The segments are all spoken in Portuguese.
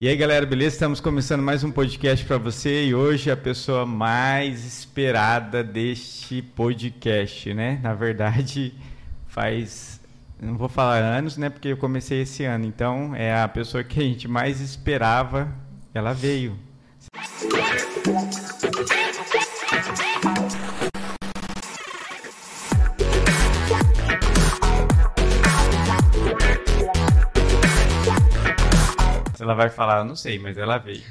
E aí, galera, beleza? Estamos começando mais um podcast para você e hoje a pessoa mais esperada deste podcast, né? Na verdade, faz não vou falar anos, né? Porque eu comecei esse ano. Então, é a pessoa que a gente mais esperava, ela veio. ela vai falar, não sei, mas ela veio.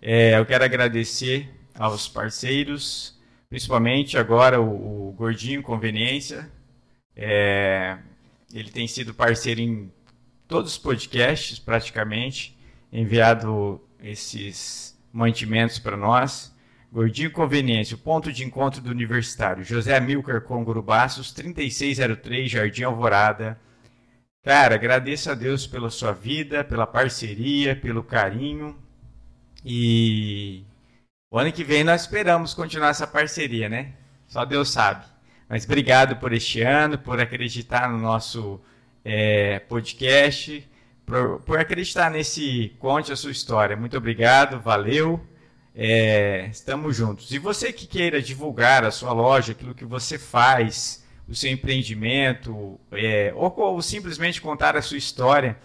É, eu quero agradecer aos parceiros, principalmente agora o, o Gordinho Conveniência. É, ele tem sido parceiro em todos os podcasts, praticamente, enviado esses mantimentos para nós. Gordinho Conveniência, o ponto de encontro do universitário. José Amilcar Congurubaços, 3603, Jardim Alvorada. Cara, agradeço a Deus pela sua vida, pela parceria, pelo carinho. E o ano que vem nós esperamos continuar essa parceria, né? Só Deus sabe. Mas obrigado por este ano, por acreditar no nosso é, podcast, por, por, acreditar nesse Conte a Sua História. Muito obrigado, valeu. É, estamos juntos. E você que queira divulgar a sua loja, aquilo que você faz, o seu empreendimento, é, ou, ou, simplesmente contar a sua história,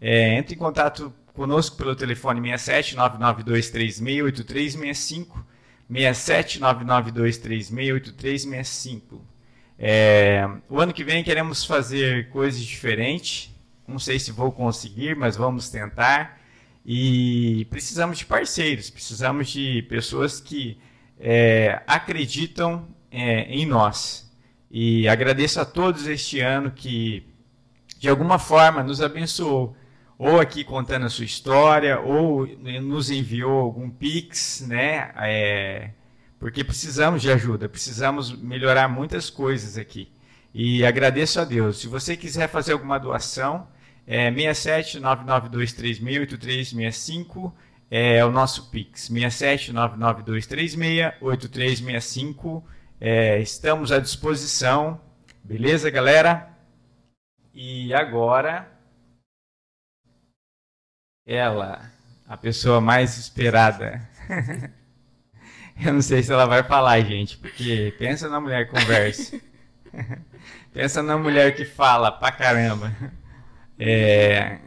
é, entre em contato conosco pelo telefone 67 992368365, 67 992368365. É, o ano que vem queremos fazer coisas diferentes. Não sei se vou conseguir, mas vamos tentar. E precisamos de parceiros, precisamos de pessoas que é, acreditam é, em nós. E agradeço a todos este ano que, de alguma forma, nos abençoou. Ou aqui contando a sua história, ou nos enviou algum Pix, né? É, porque precisamos de ajuda, precisamos melhorar muitas coisas aqui. E agradeço a Deus. Se você quiser fazer alguma doação, é 67 992368365 é o nosso Pix. 67 992368365 é, estamos à disposição. Beleza, galera? E agora, ela, a pessoa mais esperada. Eu não sei se ela vai falar, gente, porque pensa na mulher que conversa. pensa na mulher que fala pra caramba. É,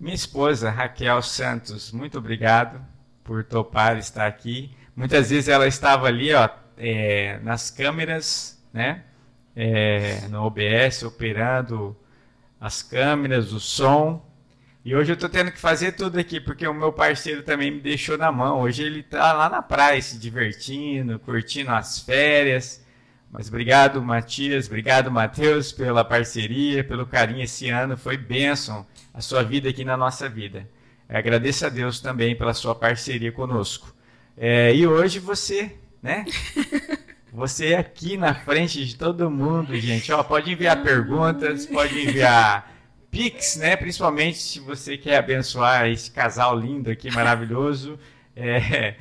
minha esposa, Raquel Santos, muito obrigado por topar estar aqui. Muitas vezes ela estava ali, ó, é, nas câmeras, né? É, no OBS, operando as câmeras, o som. E hoje eu estou tendo que fazer tudo aqui, porque o meu parceiro também me deixou na mão. Hoje ele está lá na praia se divertindo, curtindo as férias. Mas obrigado, Matias, obrigado, Matheus, pela parceria, pelo carinho esse ano. Foi bênção a sua vida aqui na nossa vida. Agradeço a Deus também pela sua parceria conosco. É, e hoje você né? Você aqui na frente de todo mundo, gente. Ó, pode enviar perguntas, pode enviar Pix, né? Principalmente se você quer abençoar esse casal lindo aqui, maravilhoso. É,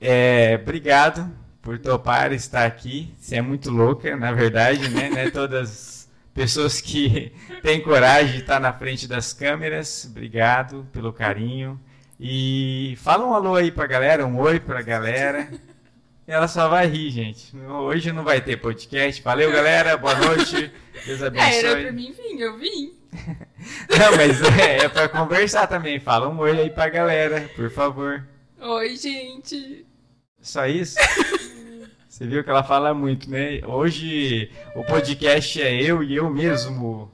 é, obrigado por topar estar aqui. Você é muito louca, na verdade, né? né? Todas pessoas que têm coragem de estar na frente das câmeras. Obrigado pelo carinho. E fala um alô aí pra galera, um oi pra galera ela só vai rir, gente. Hoje não vai ter podcast. Valeu, galera. Boa noite. Deus abençoe. É, era pra mim vir, eu vim. não, mas é, é pra conversar também. Fala um oi aí pra galera, por favor. Oi, gente. Só isso? Você viu que ela fala muito, né? Hoje o podcast é eu e eu mesmo.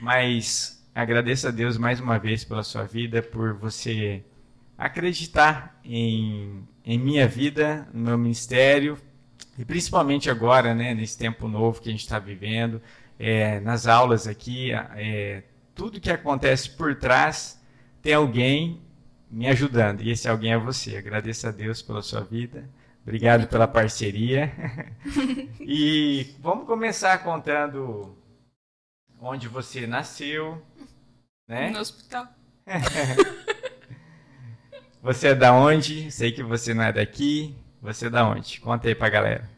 Mas agradeço a Deus mais uma vez pela sua vida, por você acreditar em em minha vida, no meu ministério, e principalmente agora, né, nesse tempo novo que a gente está vivendo, é, nas aulas aqui, é, tudo que acontece por trás tem alguém me ajudando, e esse alguém é você. Agradeço a Deus pela sua vida, obrigado pela parceria. e vamos começar contando onde você nasceu, né? No hospital. Você é da onde? Sei que você não é daqui. Você é da onde? Conta aí pra galera.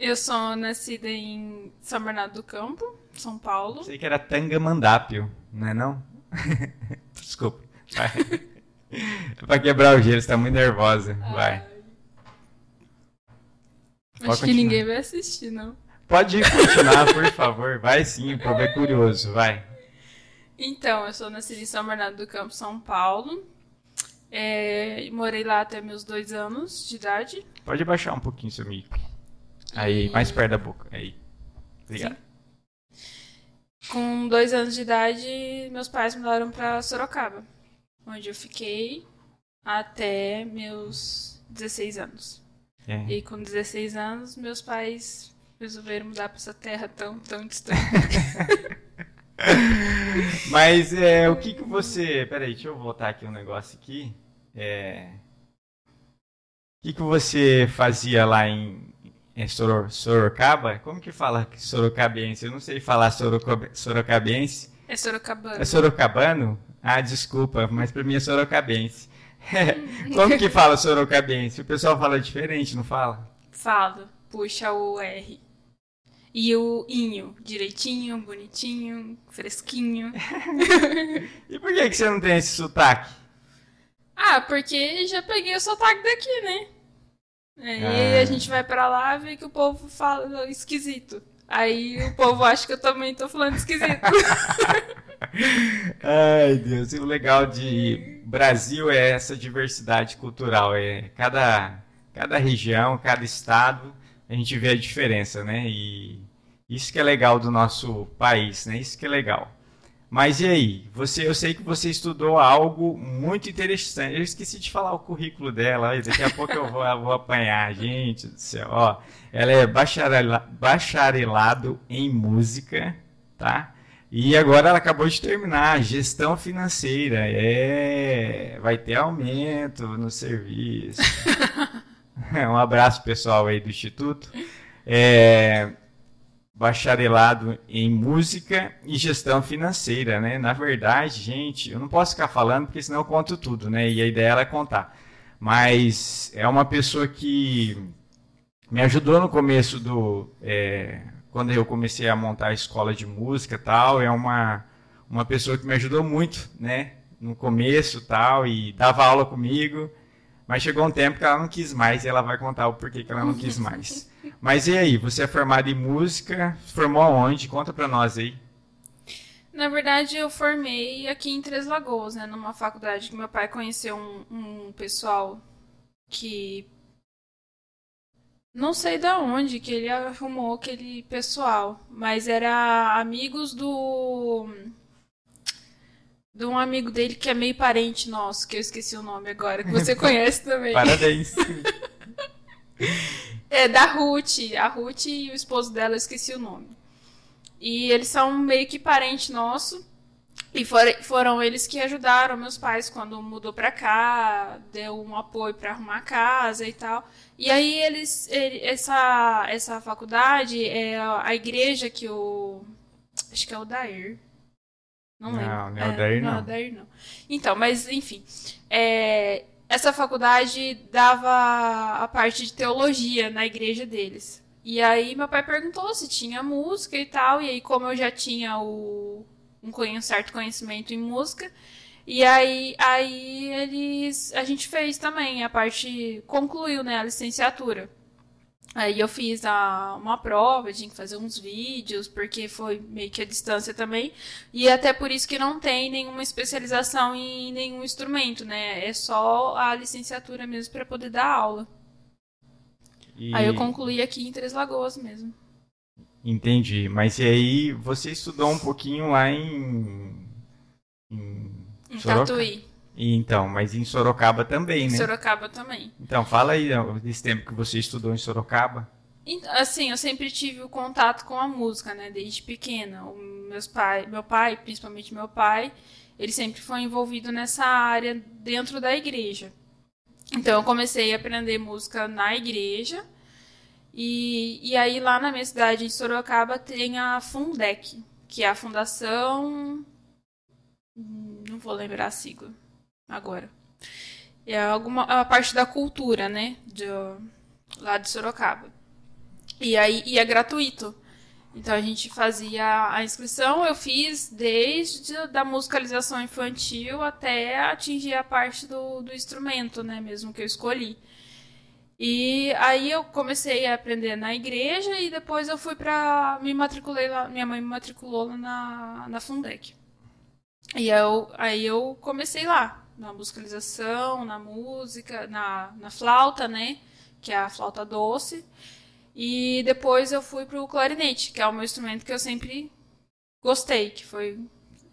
Eu sou nascida em São Bernardo do Campo, São Paulo. Sei que era Tangamandápio, não é não? Desculpa. É pra quebrar o gelo, você tá muito nervosa. Vai. Ai. Pode Acho que continuar. ninguém vai assistir, não. Pode continuar, por favor. Vai sim, o povo é curioso. Vai. Então, eu sou nascida em São Bernardo do Campo, São Paulo. É, morei lá até meus dois anos de idade. Pode abaixar um pouquinho seu mico. Aí, mais perto da boca. Aí. Obrigado. Com dois anos de idade, meus pais mudaram pra Sorocaba, onde eu fiquei até meus 16 anos. É. E com 16 anos, meus pais resolveram mudar pra essa terra tão, tão distante. Mas é, o que que você... Peraí, deixa eu voltar aqui um negócio aqui. É... O que que você fazia lá em, em Soro- Sorocaba? Como que fala sorocabense? Eu não sei falar sorocabense. É Sorocabana. É sorocabano? Ah, desculpa, mas pra mim é sorocabense. Como que fala sorocabense? O pessoal fala diferente, não fala? Falo, puxa o R. E o inho, direitinho, bonitinho, fresquinho. E por que que você não tem esse sotaque? Ah, porque já peguei o sotaque daqui, né? Aí Ah. a gente vai pra lá e vê que o povo fala esquisito. Aí o povo acha que eu também tô falando esquisito. Ai, Deus, e o legal de Brasil é essa diversidade cultural. É cada, cada região, cada estado, a gente vê a diferença, né? E isso que é legal do nosso país, né? Isso que é legal. Mas e aí? Você, eu sei que você estudou algo muito interessante. Eu esqueci de falar o currículo dela. Daqui a pouco eu vou, eu vou apanhar, gente do céu. Ó, ela é bacharela- bacharelado em música, tá? E agora ela acabou de terminar gestão financeira. É, vai ter aumento no serviço. um abraço pessoal aí do instituto. É, bacharelado em música e gestão financeira, né? Na verdade, gente, eu não posso ficar falando porque senão eu conto tudo, né? E a ideia era contar. Mas é uma pessoa que me ajudou no começo do é, quando eu comecei a montar a escola de música tal, é uma uma pessoa que me ajudou muito, né? No começo tal e dava aula comigo. Mas chegou um tempo que ela não quis mais e ela vai contar o porquê que ela não quis mais. Mas e aí, você é formado em música, formou aonde? Conta pra nós aí. Na verdade, eu formei aqui em Três Lagoas, né? Numa faculdade que meu pai conheceu um, um pessoal que. Não sei da onde que ele arrumou aquele pessoal, mas era amigos do. De um amigo dele que é meio parente nosso, que eu esqueci o nome agora, que você conhece também. Parabéns. É, da Ruth. A Ruth e o esposo dela, eu esqueci o nome. E eles são meio que parente nosso. E for- foram eles que ajudaram meus pais quando mudou pra cá, deu um apoio pra arrumar a casa e tal. E aí eles, ele- essa essa faculdade é a igreja que o acho que é o Dair. Não Não, lembro. não é o Dair, não. é não. o Dair, não. Então, mas enfim, é, essa faculdade dava a parte de teologia na igreja deles. E aí meu pai perguntou se tinha música e tal, e aí como eu já tinha o, um, certo conhecimento em música, e aí, aí eles a gente fez também a parte concluiu, né, a licenciatura. Aí eu fiz a, uma prova, tinha que fazer uns vídeos, porque foi meio que a distância também. E até por isso que não tem nenhuma especialização em nenhum instrumento, né? É só a licenciatura mesmo para poder dar aula. E- Aí eu concluí aqui em Três Lagoas mesmo. Entendi. Mas e aí, você estudou um pouquinho lá em. Em, Em Tatuí. Então, mas em Sorocaba também, Em né? Sorocaba também. Então, fala aí desse tempo que você estudou em Sorocaba. Assim, eu sempre tive o contato com a música, né? Desde pequena. O meus pai, meu pai, principalmente meu pai, ele sempre foi envolvido nessa área dentro da igreja. Então eu comecei a aprender música na igreja. E, e aí lá na minha cidade, em Sorocaba, tem a Fundec, que é a Fundação. hum, Não vou lembrar a sigla agora. É alguma a parte da cultura, né? De, lá de Sorocaba. E aí e é gratuito. Então a gente fazia a inscrição, eu fiz desde da musicalização infantil até atingir a parte do, do instrumento, né, mesmo que eu escolhi. E aí eu comecei a aprender na igreja e depois eu fui para me matriculei lá, minha mãe me matriculou lá na na Fundec. E eu, aí eu comecei lá, na musicalização, na música, na, na flauta, né, que é a flauta doce. E depois eu fui pro clarinete, que é o meu instrumento que eu sempre gostei, que foi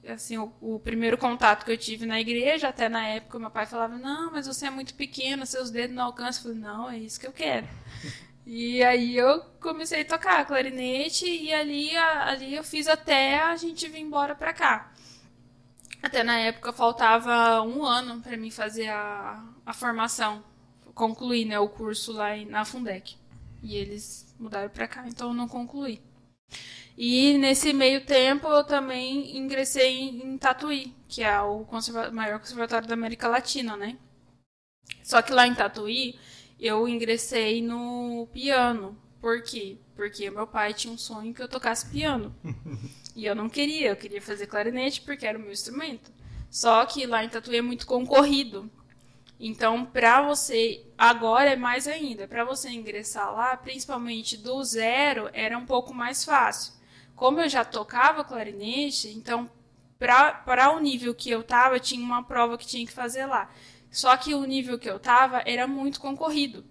assim o, o, primeiro contato que eu tive na igreja, até na época meu pai falava: "Não, mas você é muito pequeno, seus dedos não alcançam". Eu falei: "Não, é isso que eu quero". e aí eu comecei a tocar clarinete e ali ali eu fiz até a gente vir embora para cá. Até na época faltava um ano para mim fazer a, a formação, concluir né, o curso lá na Fundec. E eles mudaram para cá, então eu não concluí. E nesse meio tempo eu também ingressei em, Tatuí, que é o conserva maior conservatório da América Latina, né? Só que lá em Tatuí eu ingressei no piano. Por quê? Porque meu pai tinha um sonho que eu tocasse piano. e eu não queria, eu queria fazer clarinete porque era o meu instrumento. Só que lá em Tatuí é muito concorrido. Então, para você, agora é mais ainda, para você ingressar lá, principalmente do zero, era um pouco mais fácil. Como eu já tocava clarinete, então, para o nível que eu tava, tinha uma prova que tinha que fazer lá. Só que o nível que eu tava era muito concorrido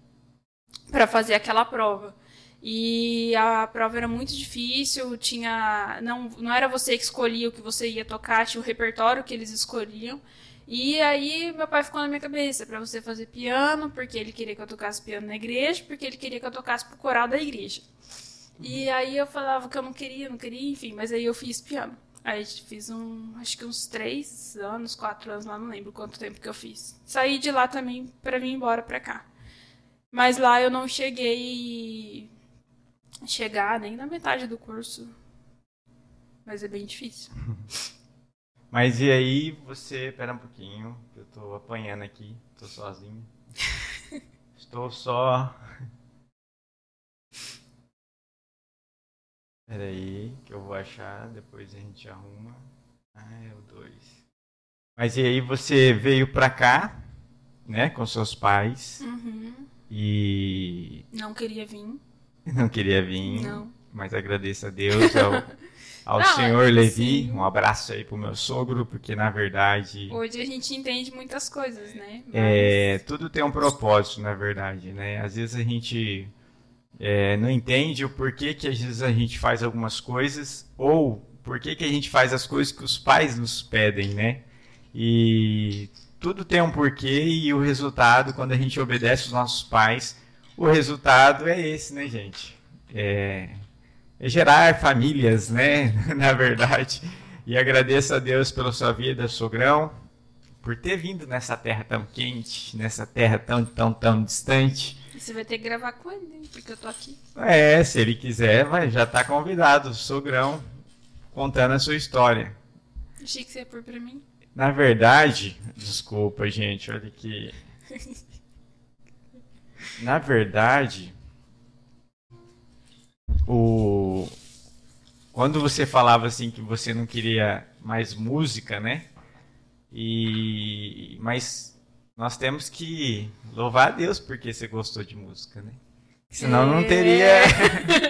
para fazer aquela prova. E a prova era muito difícil, tinha não, não era você que escolhia o que você ia tocar, tinha o repertório que eles escolhiam. E aí meu pai ficou na minha cabeça para você fazer piano, porque ele queria que eu tocasse piano na igreja, porque ele queria que eu tocasse pro coral da igreja. E aí eu falava que eu não queria, não queria, enfim, mas aí eu fiz piano. Aí fiz um, acho que uns três anos, quatro anos lá, não lembro quanto tempo que eu fiz. Saí de lá também para vir embora para cá. Mas lá eu não cheguei chegar nem na metade do curso. Mas é bem difícil. Mas e aí você. Pera um pouquinho, eu tô apanhando aqui, tô sozinho. Estou só. Pera aí, que eu vou achar, depois a gente arruma. Ah, é o 2. Mas e aí você veio pra cá, né, com seus pais. Uhum. E. Não queria vir. Não queria vir. Não. Mas agradeço a Deus. Ao ao não, senhor é Levi. Sim. Um abraço aí pro meu sogro, porque na verdade. Hoje a gente entende muitas coisas, né? Mas... É, tudo tem um propósito, na verdade, né? Às vezes a gente é, não entende o porquê que às vezes a gente faz algumas coisas, ou porquê que a gente faz as coisas que os pais nos pedem, né? E tudo tem um porquê e o resultado, quando a gente obedece os nossos pais, o resultado é esse, né, gente? É, é gerar famílias, né? Na verdade. E agradeço a Deus pela sua vida, sogrão, por ter vindo nessa terra tão quente, nessa terra tão, tão, tão distante. Você vai ter que gravar com ele, porque eu tô aqui. É, se ele quiser, vai, já tá convidado, sogrão, contando a sua história. Achei que você ia pôr pra mim. Na verdade, desculpa, gente, olha que. Na verdade, o quando você falava assim que você não queria mais música, né? E mas nós temos que louvar a Deus porque você gostou de música, né? Senão não teria é.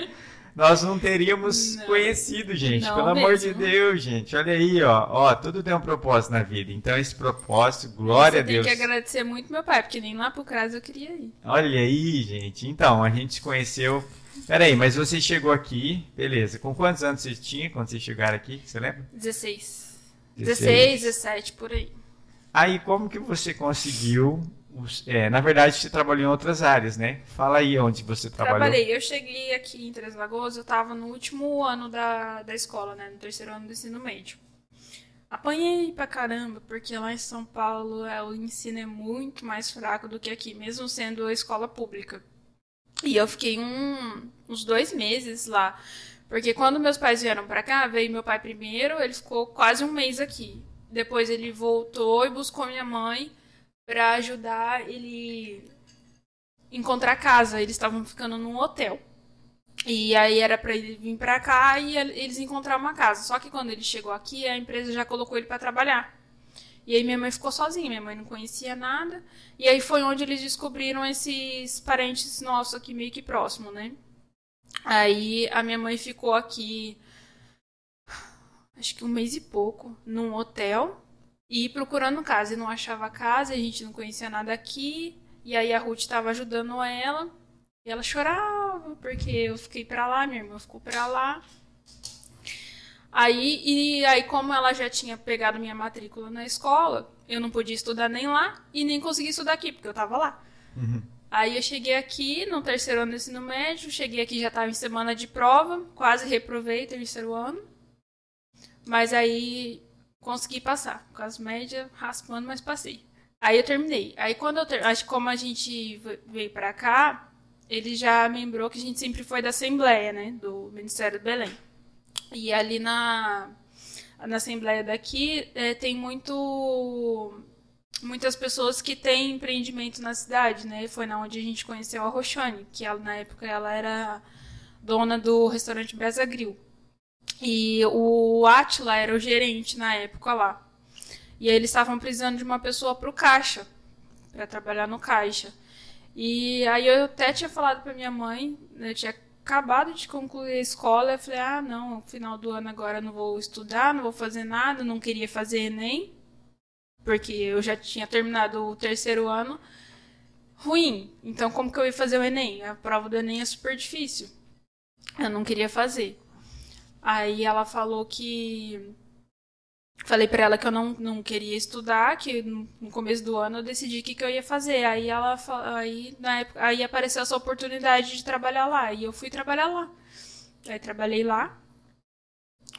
nós não teríamos não, conhecido, gente. Pelo mesmo. amor de Deus, gente. Olha aí, ó. Ó, tudo tem um propósito na vida. Então, esse propósito, glória a Deus. Tem que agradecer muito meu pai, porque nem lá pro CRAS eu queria ir. Olha aí, gente. Então, a gente se conheceu Peraí, mas você chegou aqui, beleza. Com quantos anos você tinha quando vocês chegaram aqui? Você lembra? 16. 16, 17, por aí. Aí, como que você conseguiu... É, na verdade, você trabalhou em outras áreas, né? Fala aí onde você trabalhou. Trabalhei. Eu cheguei aqui em Três Lagoas, eu estava no último ano da, da escola, né? No terceiro ano do ensino médio. Apanhei pra caramba, porque lá em São Paulo é, o ensino é muito mais fraco do que aqui, mesmo sendo a escola pública. E eu fiquei um, uns dois meses lá. Porque quando meus pais vieram para cá, veio meu pai primeiro, ele ficou quase um mês aqui. Depois ele voltou e buscou minha mãe para ajudar ele encontrar casa. Eles estavam ficando num hotel. E aí era para ele vir para cá e eles encontrar uma casa. Só que quando ele chegou aqui, a empresa já colocou ele para trabalhar. E aí minha mãe ficou sozinha, minha mãe não conhecia nada. E aí foi onde eles descobriram esses parentes nossos aqui meio que próximo, né? Aí a minha mãe ficou aqui acho que um mês e pouco num hotel e procurando casa e não achava casa, a gente não conhecia nada aqui. E aí a Ruth estava ajudando ela. E ela chorava porque eu fiquei para lá, minha irmã ficou para lá. Aí, e aí, como ela já tinha pegado minha matrícula na escola, eu não podia estudar nem lá e nem consegui estudar aqui, porque eu tava lá. Uhum. Aí eu cheguei aqui no terceiro ano do ensino médio, cheguei aqui já estava em semana de prova, quase reprovei terceiro ano. Mas aí consegui passar, com as médias raspando, mas passei. Aí eu terminei. Aí quando eu ter... acho que como a gente veio para cá, ele já lembrou que a gente sempre foi da Assembleia, né, do Ministério do Belém. E ali na, na Assembleia daqui é, tem muito muitas pessoas que têm empreendimento na cidade, né? Foi na onde a gente conheceu a Roxane, que ela, na época ela era dona do restaurante Brasa Grill. E o Atila era o gerente na época lá. E eles estavam precisando de uma pessoa para o caixa, para trabalhar no caixa. E aí eu até tinha falado para minha mãe, né, eu tinha acabado de concluir a escola, eu falei: "Ah, não, final do ano agora não vou estudar, não vou fazer nada, não queria fazer ENEM, porque eu já tinha terminado o terceiro ano ruim. Então como que eu ia fazer o ENEM? A prova do ENEM é super difícil. Eu não queria fazer. Aí ela falou que Falei para ela que eu não, não queria estudar, que no começo do ano eu decidi o que, que eu ia fazer. Aí ela aí, na época, aí apareceu essa oportunidade de trabalhar lá. E eu fui trabalhar lá. Aí trabalhei lá.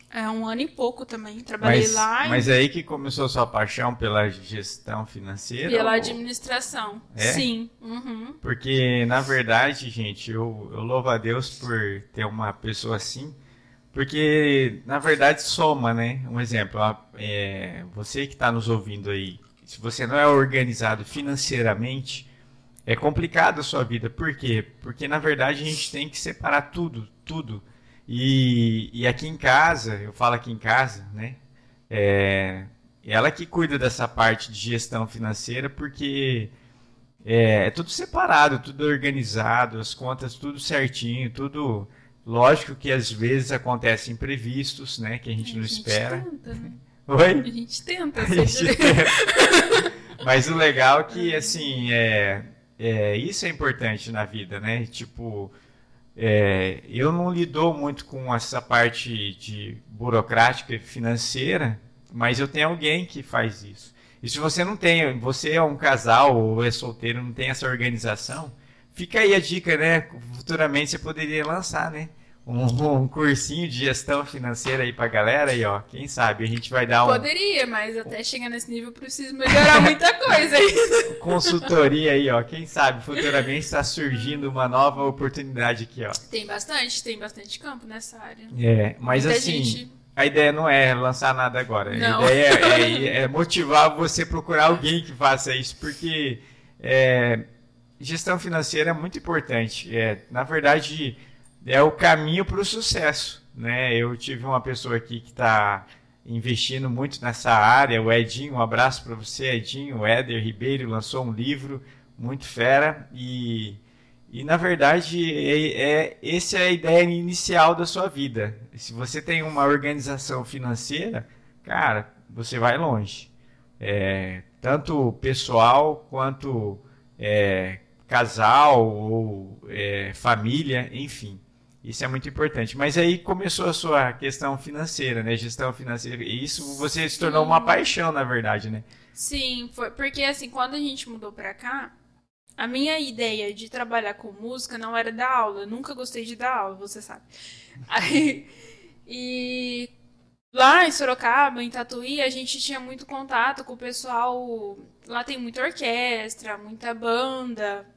É um ano e pouco também. Trabalhei mas, lá. Mas e... aí que começou a sua paixão pela gestão financeira? Pela ou... administração. É? Sim. Uhum. Porque, na verdade, gente, eu, eu louvo a Deus por ter uma pessoa assim porque, na verdade, soma, né? Um exemplo, é, você que está nos ouvindo aí, se você não é organizado financeiramente, é complicado a sua vida. Por quê? Porque, na verdade, a gente tem que separar tudo, tudo. E, e aqui em casa, eu falo aqui em casa, né? É, ela que cuida dessa parte de gestão financeira, porque é, é tudo separado, tudo organizado, as contas tudo certinho, tudo Lógico que às vezes acontecem imprevistos, né? Que a gente a não gente espera. Tenta, né? Oi? A gente tenta. A gente tenta. Mas o legal é que, assim, é, é, isso é importante na vida, né? Tipo, é, eu não lido muito com essa parte de burocrática e financeira, mas eu tenho alguém que faz isso. E se você não tem, você é um casal ou é solteiro, não tem essa organização, Fica aí a dica, né? Futuramente você poderia lançar, né? Um, um cursinho de gestão financeira aí pra galera aí, ó. Quem sabe a gente vai dar um. Poderia, mas até chegar nesse nível preciso melhorar muita coisa aí. Consultoria aí, ó. Quem sabe futuramente está surgindo uma nova oportunidade aqui, ó. Tem bastante, tem bastante campo nessa área. É, mas Muita assim. Gente... A ideia não é lançar nada agora. Não. A ideia é, é, é motivar você procurar alguém que faça isso, porque é, gestão financeira é muito importante. É, na verdade, é o caminho para o sucesso. Né? Eu tive uma pessoa aqui que está investindo muito nessa área, o Edinho, um abraço para você, Edinho. O Éder Ribeiro lançou um livro muito fera e, e na verdade, é, é, essa é a ideia inicial da sua vida. Se você tem uma organização financeira, cara, você vai longe. É, tanto pessoal quanto é, casal ou é, família, enfim. Isso é muito importante. Mas aí começou a sua questão financeira, né? Gestão financeira. E isso você se tornou uma paixão, na verdade, né? Sim, foi porque assim, quando a gente mudou pra cá, a minha ideia de trabalhar com música não era dar aula. Eu nunca gostei de dar aula, você sabe. Aí, e lá em Sorocaba, em Tatuí, a gente tinha muito contato com o pessoal. Lá tem muita orquestra, muita banda,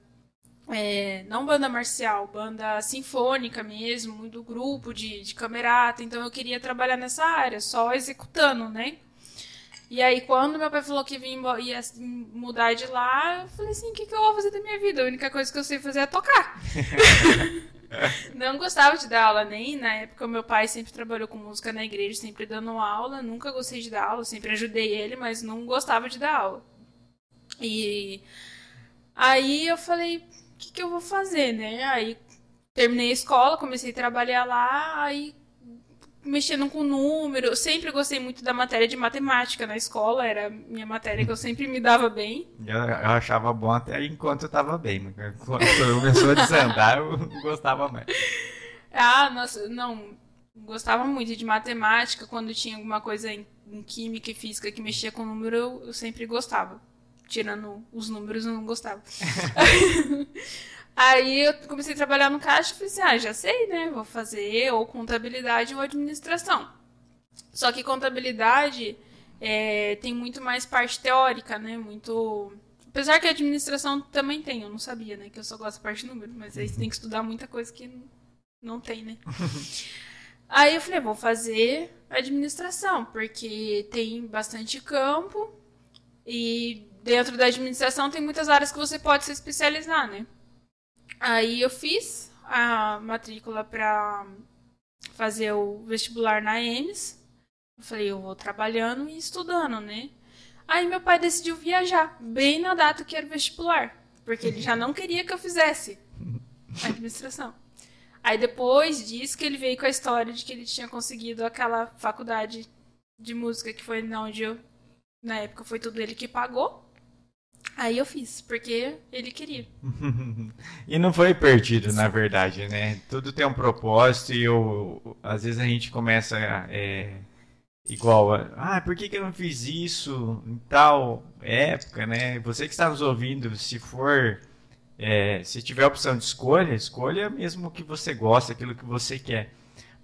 é, não banda marcial, banda sinfônica mesmo, do grupo de, de camerata. Então eu queria trabalhar nessa área, só executando, né? E aí, quando meu pai falou que vinha, ia mudar de lá, eu falei assim: o que, que eu vou fazer da minha vida? A única coisa que eu sei fazer é tocar. não gostava de dar aula, nem na época meu pai sempre trabalhou com música na igreja, sempre dando aula, nunca gostei de dar aula, sempre ajudei ele, mas não gostava de dar aula. E aí eu falei, que, que eu vou fazer, né? Aí terminei a escola, comecei a trabalhar lá, aí mexendo com número. Eu sempre gostei muito da matéria de matemática na escola, era minha matéria que eu sempre me dava bem. Eu, eu achava bom até enquanto eu estava bem. Quando começou a desandar, eu gostava mais. Ah, nossa, não. Gostava muito de matemática. Quando tinha alguma coisa em, em química e física que mexia com número, eu, eu sempre gostava. Tirando os números, eu não gostava. Aí eu comecei a trabalhar no caixa e falei assim, ah, já sei, né? Vou fazer ou contabilidade ou administração. Só que contabilidade é, tem muito mais parte teórica, né? Muito. Apesar que a administração também tem, eu não sabia, né? Que eu só gosto da parte número, mas aí você tem que estudar muita coisa que não tem, né? aí eu falei, vou fazer administração, porque tem bastante campo e dentro da administração tem muitas áreas que você pode se especializar, né? Aí eu fiz a matrícula para fazer o vestibular na EMS. Eu falei, eu vou trabalhando e estudando, né? Aí meu pai decidiu viajar, bem na data que era o vestibular, porque ele já não queria que eu fizesse a administração. Aí depois disso que ele veio com a história de que ele tinha conseguido aquela faculdade de música que foi onde eu, na época foi tudo ele que pagou. Aí eu fiz, porque ele queria. e não foi perdido, na verdade, né? Tudo tem um propósito e eu, às vezes a gente começa é, igual, ah, por que, que eu não fiz isso em tal época, né? Você que está nos ouvindo, se for, é, se tiver opção de escolha, escolha mesmo o que você gosta, aquilo que você quer.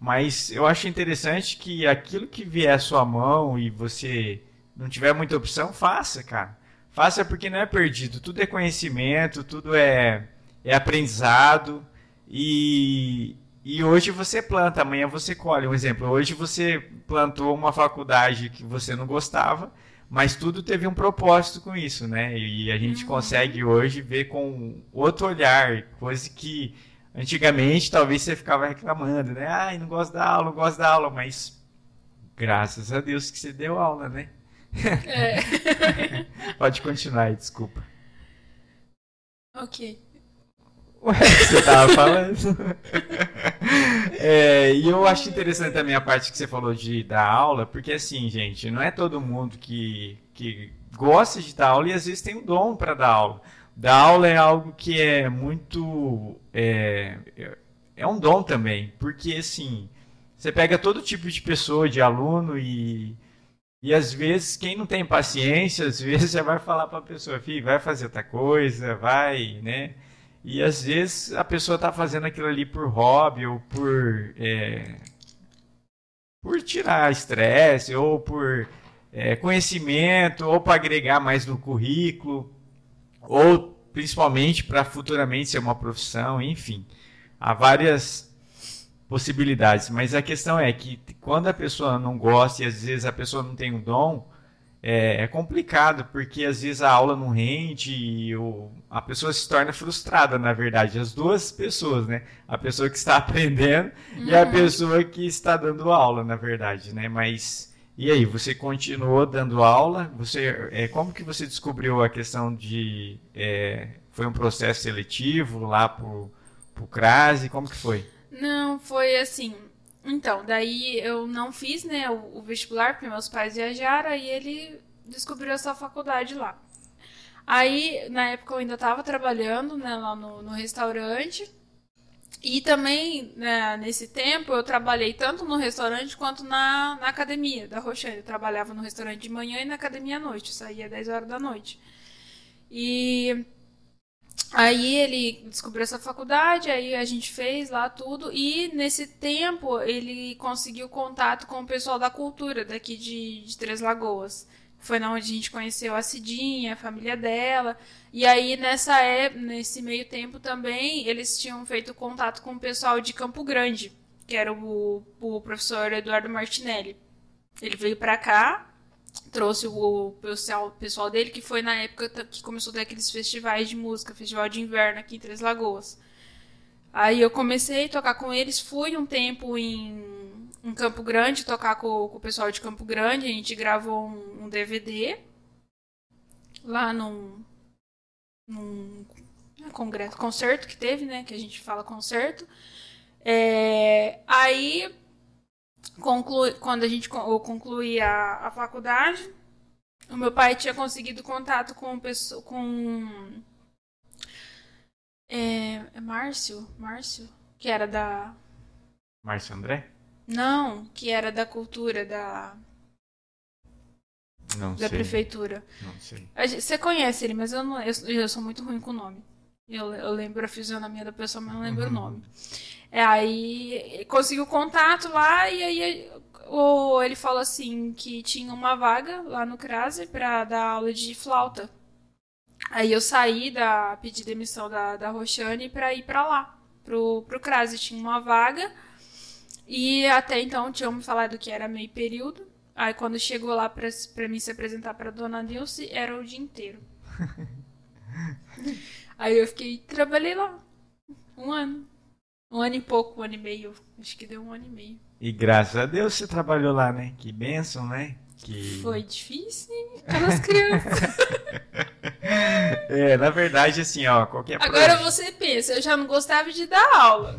Mas eu acho interessante que aquilo que vier à sua mão e você não tiver muita opção, faça, cara Faça porque não é perdido. Tudo é conhecimento, tudo é, é aprendizado. E, e hoje você planta, amanhã você colhe. Um exemplo, hoje você plantou uma faculdade que você não gostava, mas tudo teve um propósito com isso, né? E a gente uhum. consegue hoje ver com outro olhar, coisa que antigamente talvez você ficava reclamando, né? Ai, não gosto da aula, não gosto da aula, mas graças a Deus que você deu aula, né? É. Pode continuar aí, desculpa. Ok. Ué, você tava falando. é, e eu acho interessante também a parte que você falou de dar aula, porque assim, gente, não é todo mundo que, que gosta de dar aula e às vezes tem um dom para dar aula. Dar aula é algo que é muito. É, é um dom também, porque assim, você pega todo tipo de pessoa, de aluno e e às vezes, quem não tem paciência, às vezes já vai falar para a pessoa, filho, vai fazer outra coisa, vai, né? E às vezes a pessoa está fazendo aquilo ali por hobby ou por, é, por tirar estresse ou por é, conhecimento ou para agregar mais no currículo ou principalmente para futuramente ser uma profissão, enfim. Há várias possibilidades. Mas a questão é que quando a pessoa não gosta e às vezes a pessoa não tem um dom, é, é complicado, porque às vezes a aula não rende e o, a pessoa se torna frustrada, na verdade. As duas pessoas, né? A pessoa que está aprendendo uhum. e a uhum. pessoa que está dando aula, na verdade, né? Mas. E aí, você continuou dando aula? Você, é, como que você descobriu a questão de... É, foi um processo seletivo lá para o CRASE? Como que foi? Não, foi assim. Então, daí eu não fiz, né, o, o vestibular, porque meus pais viajaram, aí ele descobriu essa faculdade lá. Aí, na época, eu ainda estava trabalhando, né, lá no, no restaurante. E também, né, nesse tempo, eu trabalhei tanto no restaurante quanto na, na academia da Roxane. Eu trabalhava no restaurante de manhã e na academia à noite. Eu saía às 10 horas da noite. E Aí ele descobriu essa faculdade, aí a gente fez lá tudo, e nesse tempo ele conseguiu contato com o pessoal da cultura daqui de, de Três Lagoas. Foi na onde a gente conheceu a Cidinha, a família dela. E aí, nessa época, nesse meio tempo também, eles tinham feito contato com o pessoal de Campo Grande, que era o, o professor Eduardo Martinelli. Ele veio para cá, trouxe o pessoal, pessoal dele, que foi na época que começou a ter aqueles festivais de música, festival de inverno aqui em Três Lagoas. Aí eu comecei a tocar com eles, fui um tempo em, em Campo Grande, tocar com, com, o pessoal de Campo Grande, a gente gravou um, um DVD lá num, num né, congresso, concerto que teve, né? Que a gente fala concerto. É, aí, conclui, quando a gente eu concluí a, a faculdade, o meu pai tinha conseguido contato com, com é, é Márcio? Márcio? Que era da. Márcio André? Não, que era da cultura da. Não da sei. prefeitura. Não sei. Você conhece ele, mas eu, não, eu, eu sou muito ruim com o nome. Eu, eu lembro a fisionomia da pessoa, mas não lembro uhum. o nome. É, aí conseguiu contato lá e aí o, ele falou assim que tinha uma vaga lá no Crase para dar aula de flauta. Aí eu saí da pedi demissão da, da Roxane para ir para lá, pro, pro Crase. Tinha uma vaga e até então tinham me falado que era meio período. Aí quando chegou lá para mim se apresentar para dona Nilce, era o dia inteiro. Aí eu fiquei, trabalhei lá um ano. Um ano e pouco, um ano e meio. Acho que deu um ano e meio. E graças a Deus você trabalhou lá, né? Que bênção, né? Que... Foi difícil, hein? Aquelas crianças. é, na verdade, assim, ó, qualquer Agora você pensa, eu já não gostava de dar aula.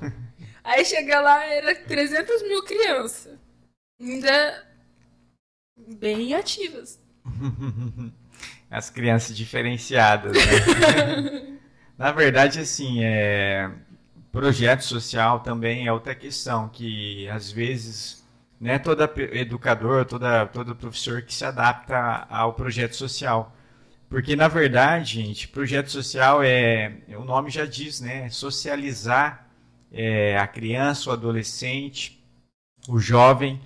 Aí chega lá, era 300 mil crianças. Ainda bem ativas. As crianças diferenciadas, né? na verdade, assim, é... projeto social também é outra questão que às vezes não é todo educador, toda, todo professor que se adapta ao projeto social. Porque, na verdade, gente, projeto social é, o nome já diz, né? Socializar é, a criança, o adolescente, o jovem,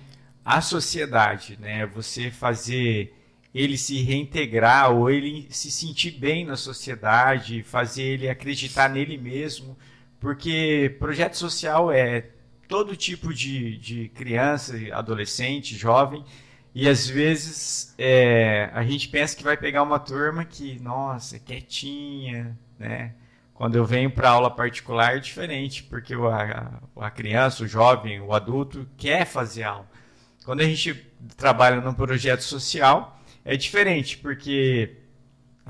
a sociedade, né? Você fazer ele se reintegrar ou ele se sentir bem na sociedade, fazer ele acreditar nele mesmo, porque projeto social é todo tipo de, de criança, adolescente, jovem, e às vezes é, a gente pensa que vai pegar uma turma que, nossa, é quietinha, né? Quando eu venho para aula particular é diferente, porque a, a criança, o jovem, o adulto quer fazer aula. Quando a gente trabalha num projeto social, é diferente, porque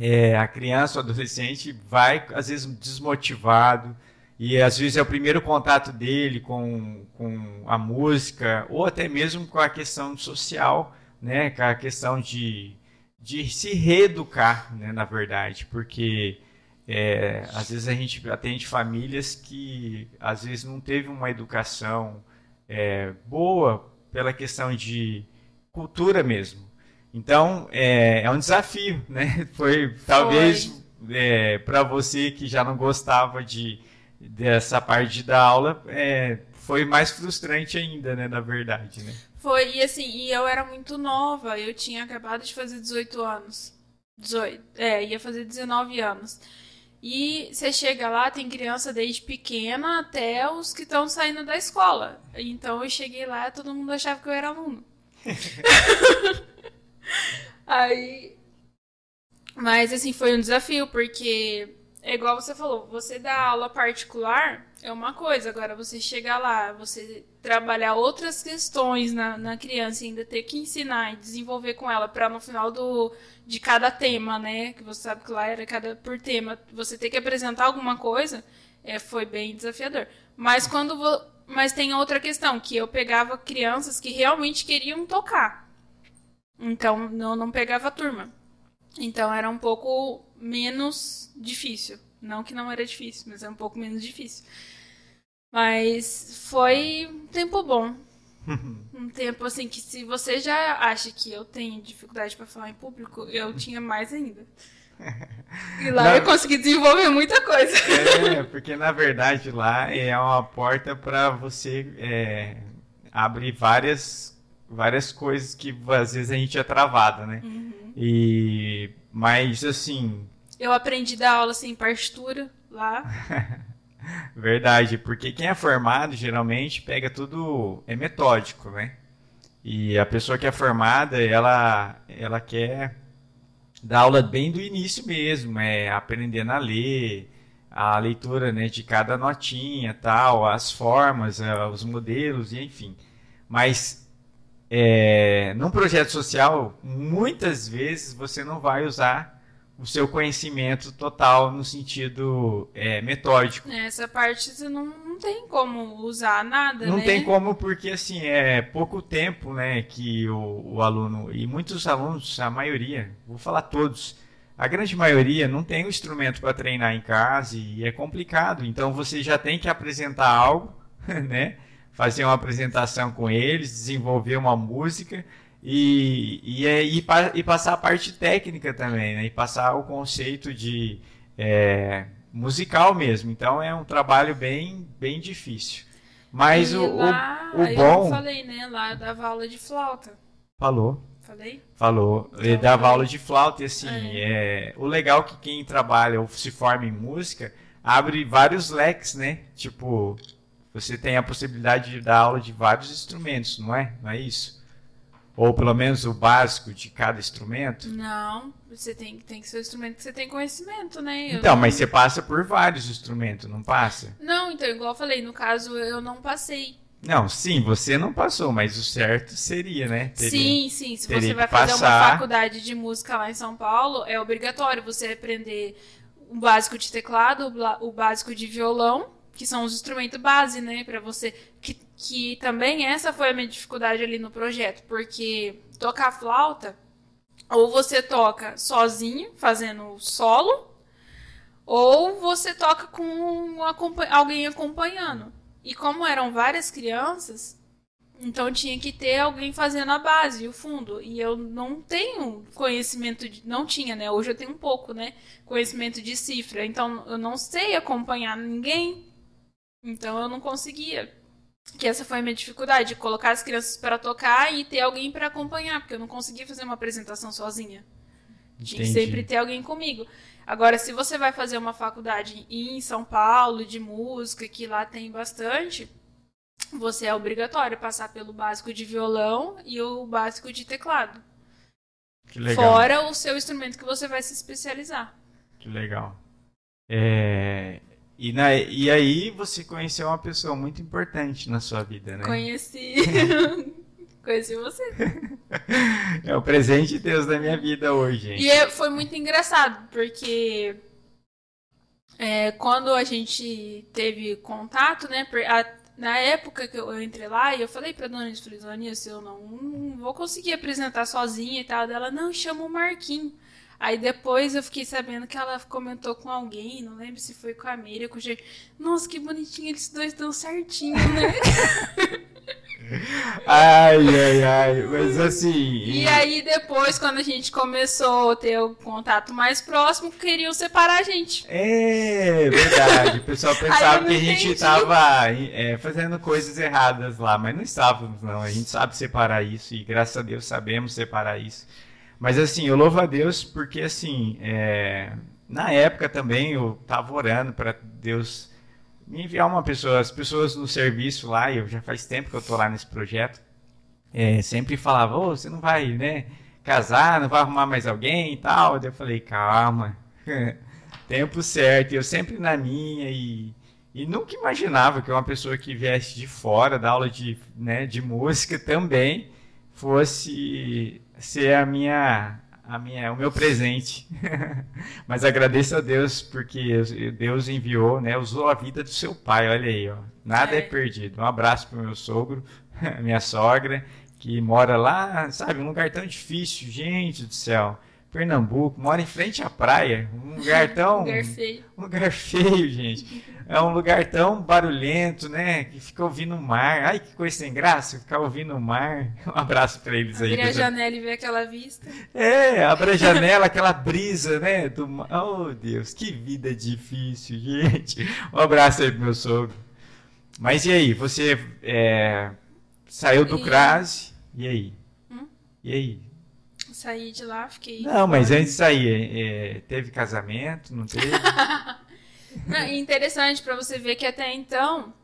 é, a criança, o adolescente vai, às vezes, desmotivado, e às vezes é o primeiro contato dele com, com a música, ou até mesmo com a questão social, né? com a questão de, de se reeducar, né? na verdade, porque é, às vezes a gente atende famílias que às vezes não teve uma educação é, boa pela questão de cultura mesmo. Então é, é um desafio, né? Foi talvez é, para você que já não gostava de dessa parte da aula, é, foi mais frustrante ainda, né, na verdade, né? Foi, e assim, e eu era muito nova, eu tinha acabado de fazer 18 anos. 18, é, ia fazer 19 anos. E você chega lá, tem criança desde pequena até os que estão saindo da escola. Então eu cheguei lá, todo mundo achava que eu era aluno. Aí. Mas assim, foi um desafio, porque é igual você falou, você dá aula particular é uma coisa, agora você chegar lá, você trabalhar outras questões na, na criança e ainda ter que ensinar e desenvolver com ela para no final do, de cada tema, né? Que você sabe que lá era cada por tema, você ter que apresentar alguma coisa, é, foi bem desafiador. Mas quando vo, mas tem outra questão, que eu pegava crianças que realmente queriam tocar. Então, não, não pegava turma. Então era um pouco menos difícil. Não que não era difícil, mas é um pouco menos difícil. Mas foi um tempo bom. um tempo assim que se você já acha que eu tenho dificuldade para falar em público, eu tinha mais ainda. E lá na... eu consegui desenvolver muita coisa. É, porque na verdade lá é uma porta para você é, abrir várias várias coisas que às vezes a gente é travada, né? Uhum. E mas assim, eu aprendi a dar aula sem partitura lá. Verdade, porque quem é formado geralmente pega tudo é metódico, né? E a pessoa que é formada, ela ela quer dar aula bem do início mesmo, é aprendendo a ler, a leitura né, de cada notinha, tal, as formas, eh, os modelos, e enfim. Mas é, num projeto social, muitas vezes você não vai usar o seu conhecimento total no sentido é, metódico. Essa parte você não, não tem como usar nada, Não né? tem como porque assim é pouco tempo, né, que o, o aluno e muitos alunos, a maioria, vou falar todos, a grande maioria não tem o instrumento para treinar em casa e é complicado. Então você já tem que apresentar algo, né? Fazer uma apresentação com eles, desenvolver uma música e, e, é- e, e passar a parte técnica também, né? E passar o conceito de é, musical mesmo. Então é um trabalho bem, bem difícil. Mas o, o- lá, o eu bom. falei, né? Lá eu dava aula de flauta. Falou. Falei? Falou. Ele Então, dava eu- aula de flauta e assim, é, o legal é que quem trabalha ou se forma em música abre vários leques, né? Tipo, você tem a possibilidade de dar aula de vários instrumentos, não é? Não é isso? Ou pelo menos o básico de cada instrumento. Não, você tem, tem que ser o instrumento que você tem conhecimento, né? Eu Então, não- mas você passa por vários instrumentos, não passa? Não, então, igual eu falei, no caso eu não passei. Não, sim, você não passou, mas o certo seria, né? Teria- Sim, sim. Se você vai fazer uma passar. faculdade de música lá em São Paulo, é obrigatório você aprender o básico de teclado, o básico de violão, que são os instrumentos base, né, Pra você que, que também essa foi a minha dificuldade ali no projeto, porque tocar flauta ou você toca sozinho, fazendo solo, ou você toca com alguém acompanhando. E como eram várias crianças, então tinha que ter alguém fazendo a base, o fundo. E eu não tenho conhecimento de. Não tinha, né? Hoje eu tenho um pouco, né? Conhecimento de cifra. Então eu não sei acompanhar ninguém. Então eu não conseguia. Que essa foi a minha dificuldade, colocar as crianças para tocar e ter alguém para acompanhar, porque eu não conseguia fazer uma apresentação sozinha. Tinha que sempre ter alguém comigo. Agora, se você vai fazer uma faculdade em São Paulo de música, que lá tem bastante, você é obrigatório passar pelo básico de violão e o básico de teclado. Que legal. Fora o seu instrumento que você vai se especializar. Que legal. É, E, na... e aí você conheceu uma pessoa muito importante na sua vida, né? Conheci. Conheci você. É o presente de Deus da minha vida hoje, gente. E é- foi muito engraçado, porque é, quando a gente teve contato, né? a- na época que eu, entrei lá, e eu falei pra dona falei, dona Anis, eu não, não vou conseguir apresentar sozinha e tal. Dela, não, chama o Marquinho. Aí depois eu fiquei sabendo que ela comentou com alguém, não lembro se foi com a Miriam, com o G. Nossa, que bonitinho, eles dois dão certinho, né? Ai, ai, ai. Mas assim. E aí depois, quando a gente começou a ter o contato mais próximo, queriam separar a gente. É verdade. O pessoal pensava que a gente estava é, fazendo coisas erradas lá, mas não estávamos, não. A gente sabe separar isso e graças a Deus sabemos separar isso. Mas assim, eu louvo a Deus porque assim, é, na época também eu estava orando para Deus me enviar uma pessoa, as pessoas no serviço lá, eu já faz tempo que eu tô lá nesse projeto, é, sempre falavam, ô, você não vai, né, casar, não vai arrumar mais alguém e tal. Eu falei, calma, tempo certo. E eu sempre na minha e, e nunca imaginava que uma pessoa que viesse de fora da aula de, né, de música também fosse ser a minha, a minha, o meu presente. Mas agradeço a Deus porque Deus enviou, né, usou a vida do seu pai. Olha aí, ó, nada é, É. perdido. Um abraço pro meu sogro, minha sogra, que mora lá, sabe, um lugar tão difícil, gente do céu. Pernambuco, mora em frente à praia, um lugar tão Lugar feio. um lugar feio, gente. É um lugar tão barulhento, né? Que fica ouvindo o mar. Ai, que coisa sem graça, ficar ouvindo o mar. Um abraço pra eles aí. Abrir a janela e ver aquela vista. É, abre a janela, aquela brisa, né? Do... mar. Oh, Deus, que vida difícil, gente. Um abraço aí pro meu sogro. Mas e aí, você é, saiu do E- CRASE, e aí? Hum? E aí? Saí de lá, fiquei. Não, mas antes de sair, é, teve casamento, não teve? Não, e interessante pra você ver que até então,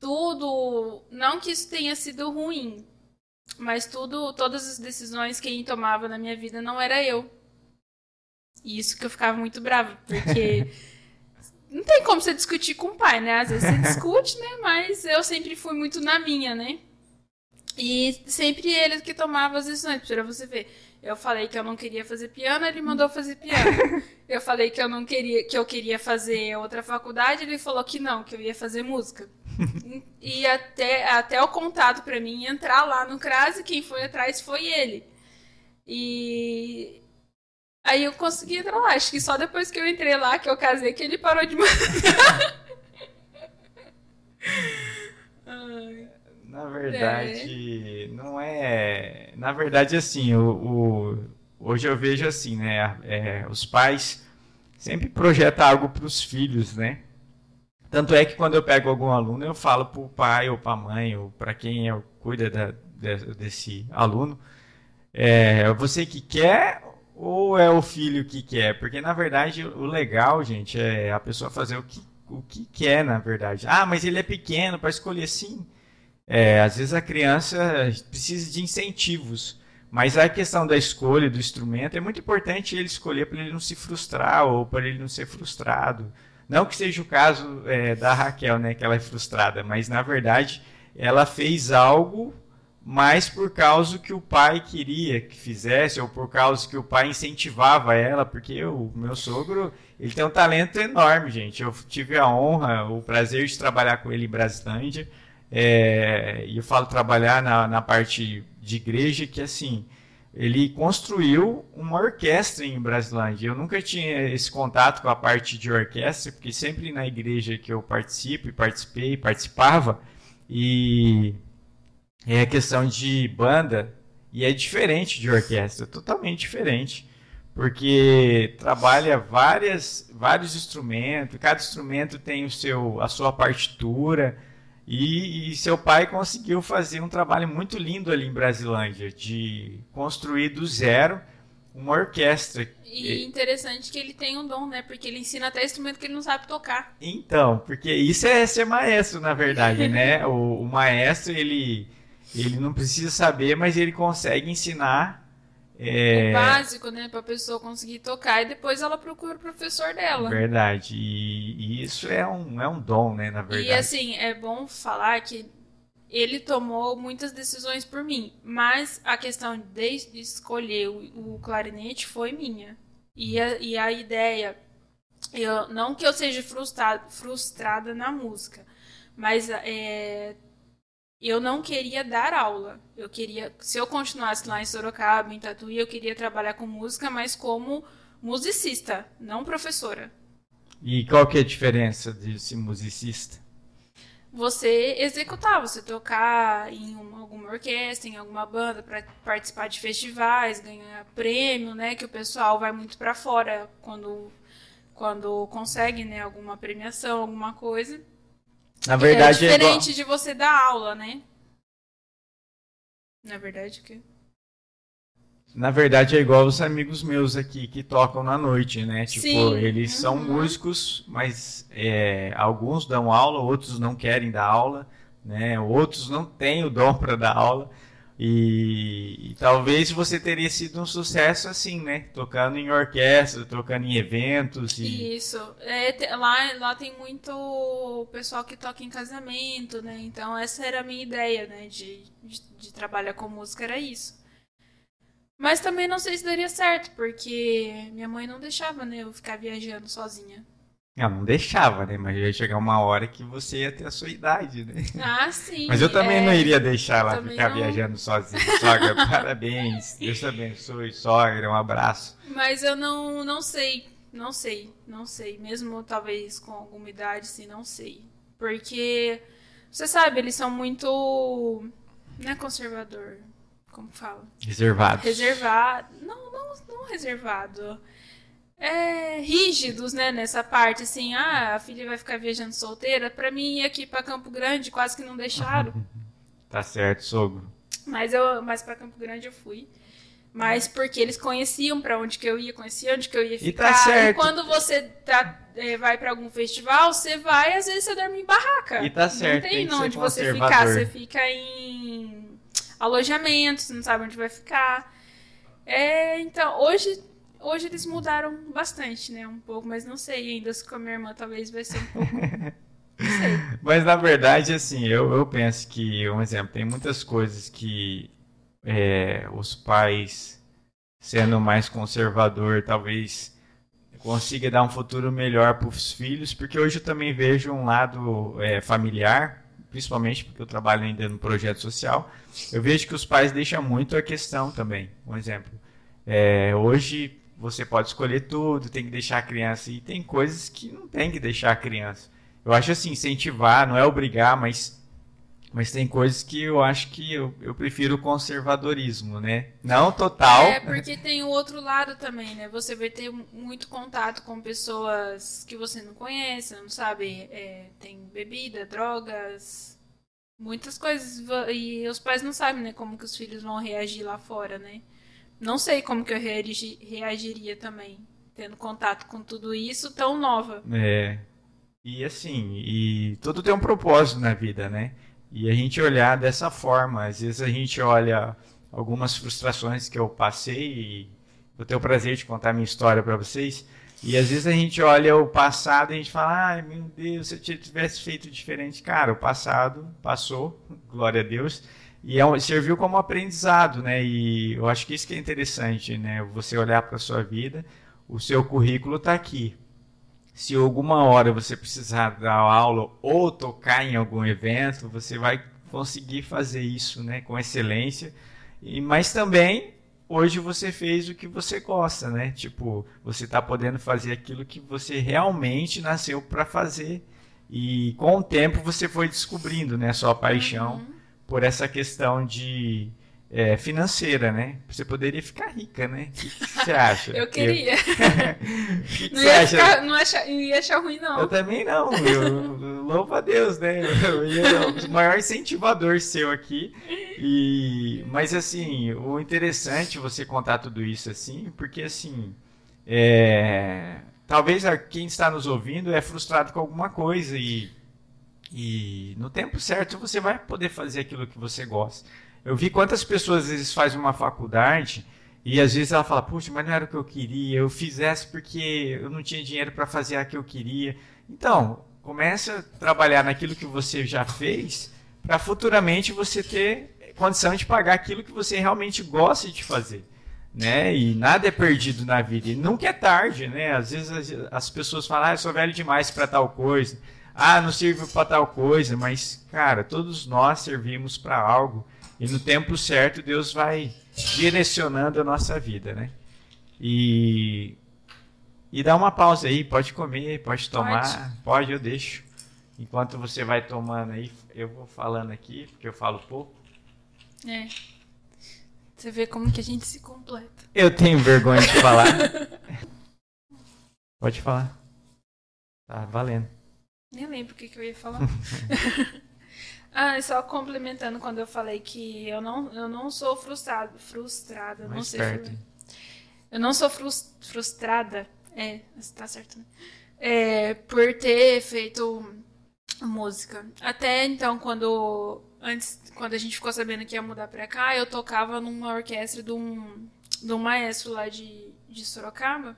tudo. Não que isso tenha sido ruim, mas tudo, todas as decisões quem tomava na minha vida não era eu. E isso que eu ficava muito brava, porque não tem como você discutir com o pai, né? Às vezes você discute, né? Mas eu sempre fui muito na minha, né? E sempre ele que tomava as decisões, pra você ver. Eu falei que eu não queria fazer piano, ele mandou fazer piano. eu falei que eu não queria, que eu queria fazer outra faculdade, ele falou que não, que eu ia fazer música. e até, até o contato para mim entrar lá no CRAS, quem foi atrás foi ele. E aí eu consegui entrar lá. Acho que só depois que eu entrei lá, que eu casei, que ele parou de mandar. Na verdade, é. não é. Na verdade, assim, o, o, hoje eu vejo assim, né? É, os pais sempre projetam algo para os filhos, né? Tanto é que quando eu pego algum aluno, eu falo para o pai ou para a mãe ou para quem eu cuida da, de, desse aluno, é você que quer ou é o filho que quer? Porque na verdade o legal, gente, é a pessoa fazer o que, o que quer, na verdade. Ah, mas ele é pequeno para escolher sim. É, às vezes a criança precisa de incentivos, mas a questão da escolha do instrumento é muito importante ele escolher para ele não se frustrar ou para ele não ser frustrado. Não que seja o caso é, da Raquel, né, que ela é frustrada, mas na verdade ela fez algo mais por causa que o pai queria que fizesse ou por causa que o pai incentivava ela, porque o meu sogro ele tem um talento enorme, gente. Eu tive a honra, o prazer de trabalhar com ele em Brasilândia. É, e eu falo trabalhar na, na parte de igreja, que assim, ele construiu uma orquestra em Brasilândia. Eu nunca tinha esse contato com a parte de orquestra, porque sempre na igreja que eu participo, e participei, participava, e é a questão de banda, e é diferente de orquestra, totalmente diferente, porque trabalha várias, vários instrumentos, cada instrumento tem o seu, a sua partitura, e, e, seu pai conseguiu fazer um trabalho muito lindo ali em Brasilândia, de construir do zero uma orquestra. E interessante que ele tem um dom, né? Porque ele ensina até instrumento que ele não sabe tocar. Então, porque isso é ser maestro, na verdade, né? o, o maestro, ele, ele não precisa saber, mas ele consegue ensinar é... O básico, né? Pra pessoa conseguir tocar e depois ela procura o professor dela. Verdade. E, e, isso é um, é um dom, né? Na verdade. E assim, é bom falar que ele tomou muitas decisões por mim, mas a questão de escolher o, o clarinete foi minha. E a, e a ideia, eu, não que eu seja frustrada, frustrada na música, mas é, eu não queria dar aula. Eu queria, se eu continuasse lá em Sorocaba, em Tatuí, eu queria trabalhar com música, mas como musicista, não professora. E qual que é a diferença de ser musicista? Você executar, você tocar em uma, alguma orquestra, em alguma banda, para participar de festivais, ganhar prêmio, né? Que o pessoal vai muito para fora quando, quando consegue, né? Alguma premiação, alguma coisa. Na verdade, é diferente é igual... de você dar aula, né? Na verdade, o quê? Na verdade, é igual os amigos meus aqui que tocam na noite, né? Tipo, Sim. eles são uhum. músicos, mas é, alguns dão aula, outros não querem dar aula, né? Outros não têm o dom para dar aula. E, talvez você teria sido um sucesso assim, né? Tocando em orquestra, tocando em eventos. E... Isso. É, lá, lá tem muito pessoal que toca em casamento, né? Então essa era a minha ideia, né? De, de, de trabalhar com música, era isso. Mas também não sei se daria certo, porque minha mãe não deixava, né? Eu ficar viajando sozinha. Ela não deixava, né? Mas ia chegar uma hora que você ia ter a sua idade, né? Ah, sim. Mas eu também é... não iria deixar ela ficar não... viajando sozinha. Sogra, parabéns. Deus abençoe, sogra, um abraço. Mas eu não, não sei, não sei, não sei. Mesmo talvez com alguma idade, sim, não sei. Porque, você sabe, eles são muito. Não é conservador. Como fala? Reservado. Reservado. Não, não, não reservado é, rígidos, né, nessa parte, assim, ah, a filha vai ficar viajando solteira. Para mim, ir aqui para Campo Grande, quase que não deixaram. tá certo, sogro. Mas eu, mas para Campo Grande eu fui. Mas porque eles conheciam para onde que eu ia, conheciam onde que eu ia ficar. E, tá certo. e quando você tá, é, vai para algum festival, você vai, às vezes você dorme em barraca. E tá certo. Não tem, tem onde você ficar, você fica em alojamento, você não sabe onde vai ficar. É, então, hoje hoje eles mudaram bastante, né? Um pouco, mas não sei ainda se com a minha irmã talvez vai ser um pouco. Mas na verdade, assim, eu, eu penso que, um exemplo, tem muitas coisas que é, os pais, sendo mais conservador, talvez consiga dar um futuro melhor para os filhos, porque hoje eu também vejo um lado é, familiar, principalmente porque eu trabalho ainda no projeto social, eu vejo que os pais deixam muito a questão também. Um exemplo, é, hoje você pode escolher tudo, tem que deixar a criança, e tem coisas que não tem que deixar a criança. Eu acho assim, incentivar, não é obrigar, mas mas tem coisas que eu acho que eu, eu prefiro o conservadorismo, né? Não total. É, porque tem o outro lado também, né? Você vai ter muito contato com pessoas que você não conhece, não sabe? É, tem bebida, drogas, muitas coisas. E os pais não sabem, né? Como que os filhos vão reagir lá fora, né? Não sei como que eu reagiria também, tendo contato com tudo isso tão nova. É. E assim, e tudo tem um propósito na vida, né? E a gente olhar dessa forma, às vezes a gente olha algumas frustrações que eu passei e vou ter o prazer de contar minha história para vocês. E às vezes a gente olha o passado e a gente fala, ai meu Deus, se eu tivesse feito diferente. Cara, o passado passou, glória a Deus, e é serviu como aprendizado, né? E eu acho que isso que é interessante, né? Você olhar para a sua vida, o seu currículo está aqui se alguma hora você precisar dar aula ou tocar em algum evento, você vai conseguir fazer isso né, com excelência. E, mas também, hoje você fez o que você gosta, né? Tipo, você está podendo fazer aquilo que você realmente nasceu para fazer. E com o tempo você foi descobrindo né, sua paixão uhum. Por essa questão de é, financeira, né? Você poderia ficar rica, né? O que, você acha? eu queria. que que não, ia acha? Ficar, não, acha, não ia achar ruim, não. Eu também não. Eu, louvo a Deus, né? Eu ia, o maior incentivador seu aqui. E, mas, assim, o interessante você contar tudo isso assim, porque, assim, é, talvez quem está nos ouvindo é frustrado com alguma coisa e, e no tempo certo você vai poder fazer aquilo que você gosta. Eu vi quantas pessoas às vezes fazem uma faculdade e às vezes ela fala, puxa, mas não era o que eu queria, eu fiz essa porque eu não tinha dinheiro para fazer a que eu queria. Então, começa a trabalhar naquilo que você já fez para futuramente você ter condição de pagar aquilo que você realmente gosta de fazer. Né? E nada é perdido na vida. E nunca é tarde, né? Às vezes as pessoas falam, ah, eu sou velho demais para tal coisa. Ah, não sirvo para tal coisa. Mas, cara, todos nós servimos para algo. E no tempo certo, Deus vai direcionando a nossa vida, né? E, e dá uma pausa aí, pode comer, pode tomar, pode. pode, eu deixo. Enquanto você vai tomando aí, eu vou falando aqui, porque eu falo pouco. É. Você vê como que a gente se completa. Eu tenho vergonha de falar. pode falar. Tá valendo. Nem lembro o que, que eu ia falar. Ah, só complementando quando eu falei que eu não, eu não sou frustrado, frustrada, Mais não sei. Perto. Eu não sou frustrada, é, tá certo, né? É, por ter feito música. Até então, quando antes, quando a gente ficou sabendo que ia mudar pra cá, eu tocava numa orquestra de um, de um maestro lá de, de Sorocaba.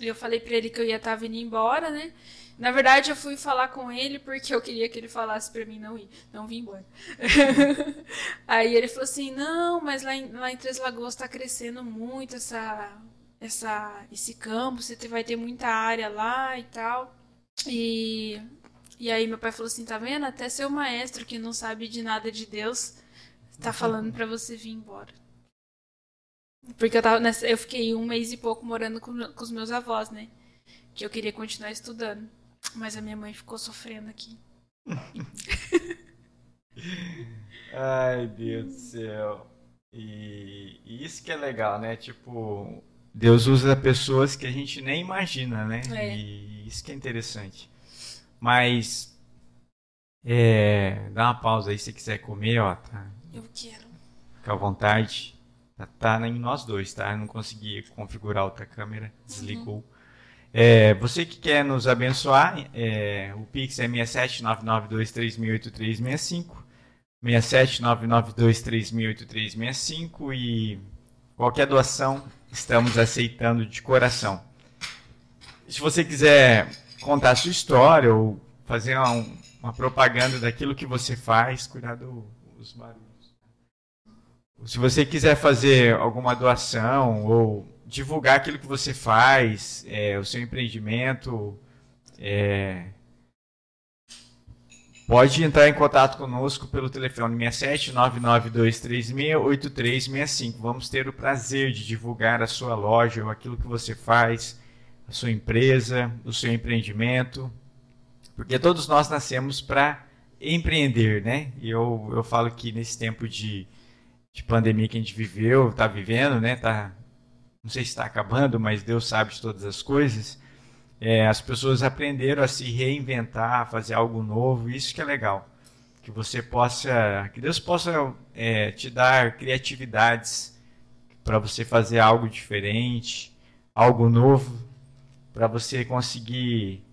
E eu falei pra ele que eu ia estar tá vindo embora, né? Na verdade, eu fui falar com ele porque eu queria que ele falasse para mim não ir, não vir embora. Aí ele falou assim: não, mas lá em, lá em Três Lagoas está crescendo muito essa, essa, esse campo, você vai ter muita área lá e tal. E, e aí meu pai falou assim: tá vendo? Até seu maestro que não sabe de nada de Deus tá falando para você vir embora. Porque eu, tava nessa, eu fiquei um mês e pouco morando com, com os meus avós, né? Que eu queria continuar estudando. Mas a minha mãe ficou sofrendo aqui. Ai, Deus do céu. E, e, isso que é legal, né? Tipo, Deus usa pessoas que a gente nem imagina, né? É. E isso que é interessante. Mas, é, dá uma pausa aí se quiser comer, ó. Tá? Eu quero. Fica à vontade. Tá, tá em nós dois, tá? Eu não consegui configurar outra câmera, desligou. Uhum. É, você que quer nos abençoar, é, o Pix é 67992308365, 67992308365 e qualquer doação estamos aceitando de coração. Se você quiser contar a sua história ou fazer uma, uma propaganda daquilo que você faz, cuidado os barulhos. Se você quiser fazer alguma doação ou divulgar aquilo que você faz, é, o seu empreendimento, é, pode entrar em contato conosco pelo telefone 67 99236 8365. Vamos ter o prazer de divulgar a sua loja ou aquilo que você faz, a sua empresa, o seu empreendimento, porque todos nós nascemos para empreender, né? E eu, eu falo que nesse tempo de, de pandemia que a gente viveu, está vivendo, né? Tá, não sei se está acabando, mas Deus sabe de todas as coisas. É, as pessoas aprenderam a se reinventar, a fazer algo novo, isso que é legal. Que você possa, que Deus possa é, te dar criatividades para você fazer algo diferente, algo novo, para você conseguir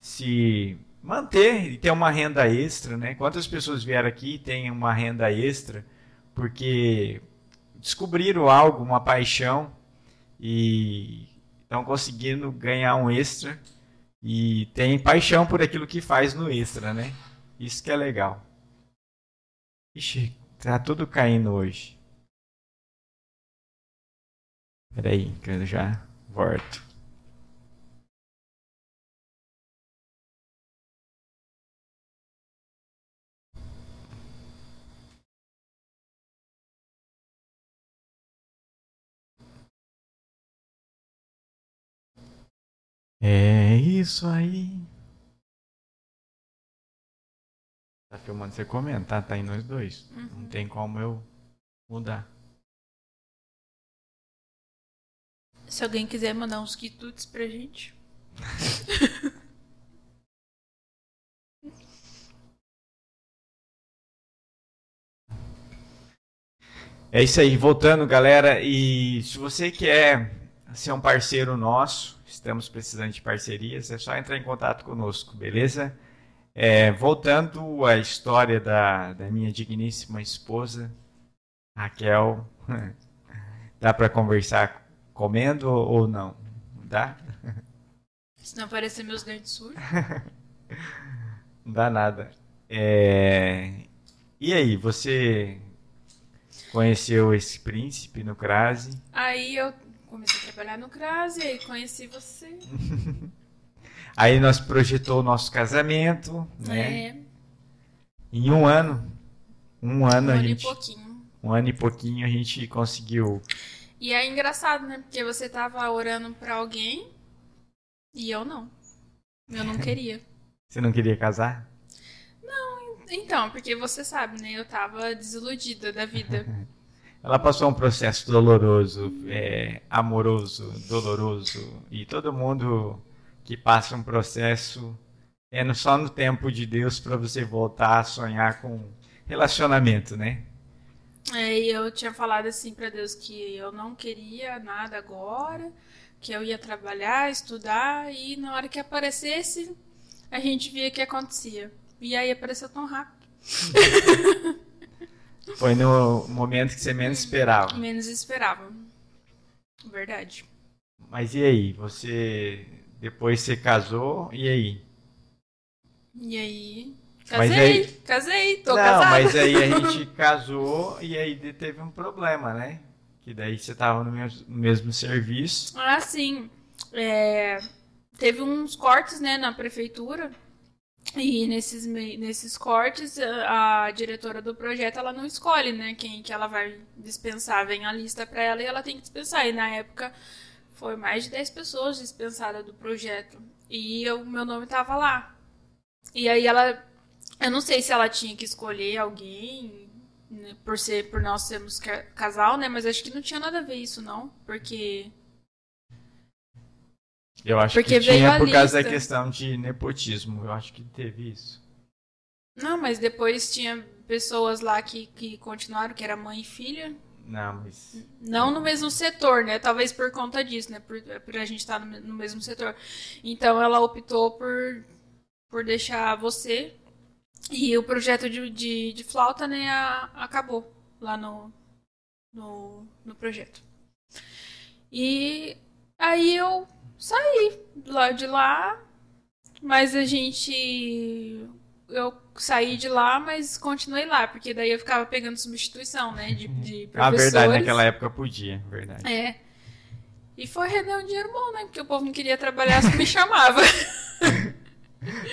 se manter e ter uma renda extra, né? Quantas pessoas vieram aqui e têm uma renda extra porque descobriram algo, uma paixão e estão conseguindo ganhar um extra e tem paixão por aquilo que faz no extra, né? Isso que é legal. Ixi, tá tudo caindo hoje. Peraí, que eu já volto. É isso aí. Tá filmando você comenta, tá? Tá em nós dois. Uhum. Não tem como eu mudar. Se alguém quiser mandar uns quitutes pra gente. É isso aí, voltando, galera. E se você quer ser um parceiro nosso, estamos precisando de parcerias, é só entrar em contato conosco, beleza? É, voltando à história da, da minha digníssima esposa, Raquel, dá para conversar comendo ou não? Dá? Se não aparecer meus dentes sujos. Não dá nada. É, E aí, você conheceu esse príncipe no Crase? Aí eu comecei a trabalhar no CRAS e aí conheci você. Aí nós projetou o nosso casamento, né? É, Em um ano, um um ano a ano e gente, pouquinho. um ano e pouquinho a gente conseguiu. E é engraçado, né? Porque você tava orando pra alguém e eu não. Eu não queria. Você não queria casar? Então, porque você sabe, né? Eu tava desiludida da vida. Ela passou um processo doloroso, é, amoroso, doloroso, e todo mundo que passa um processo é no- só no tempo de Deus para você voltar a sonhar com relacionamento, né? É, e eu tinha falado assim pra Deus que eu não queria nada agora, que eu ia trabalhar, estudar e na hora que aparecesse a gente via o que acontecia. E aí apareceu tão rápido. Foi no momento que você menos esperava. Menos esperava. Verdade. Mas e aí? Você depois você casou e aí? E aí. Casei, aí- casei, tô Não, casada. mas aí a gente casou e aí teve um problema, né? Que daí você tava no mesmo, no mesmo serviço. Ah, sim. É, teve uns cortes, né, na prefeitura. E nesses, nesses cortes, a, diretora do projeto, ela não escolhe, né, quem que ela vai dispensar. Vem a lista pra ela e ela tem que dispensar. E na época, foi mais de 10 pessoas dispensadas do projeto. E o meu nome tava lá. E aí ela... Eu não sei se ela tinha que escolher alguém, né, por ser por nós sermos ca- casal, né? Mas acho que não tinha nada a ver isso, não. Porque... Eu acho Porque que tinha por causa da lista. questão de nepotismo. Eu acho que teve isso. Não, mas depois tinha pessoas lá que, que continuaram, que era mãe e filha. Não, mas. Não no mesmo setor, né? Talvez por conta disso, né? Por, por a gente estar no, me- no mesmo setor. Então ela optou por, por deixar você. E o projeto de, de, de flauta, né, a- acabou lá no, no, no projeto. E aí eu saí lá de lá, mas a gente. Eu saí de lá, mas continuei lá, porque daí eu ficava pegando substituição, né? De, de Ah, professores. verdade, naquela época podia, verdade. É. E foi render um dinheiro bom, né? Porque o povo não queria trabalhar, só me chamava.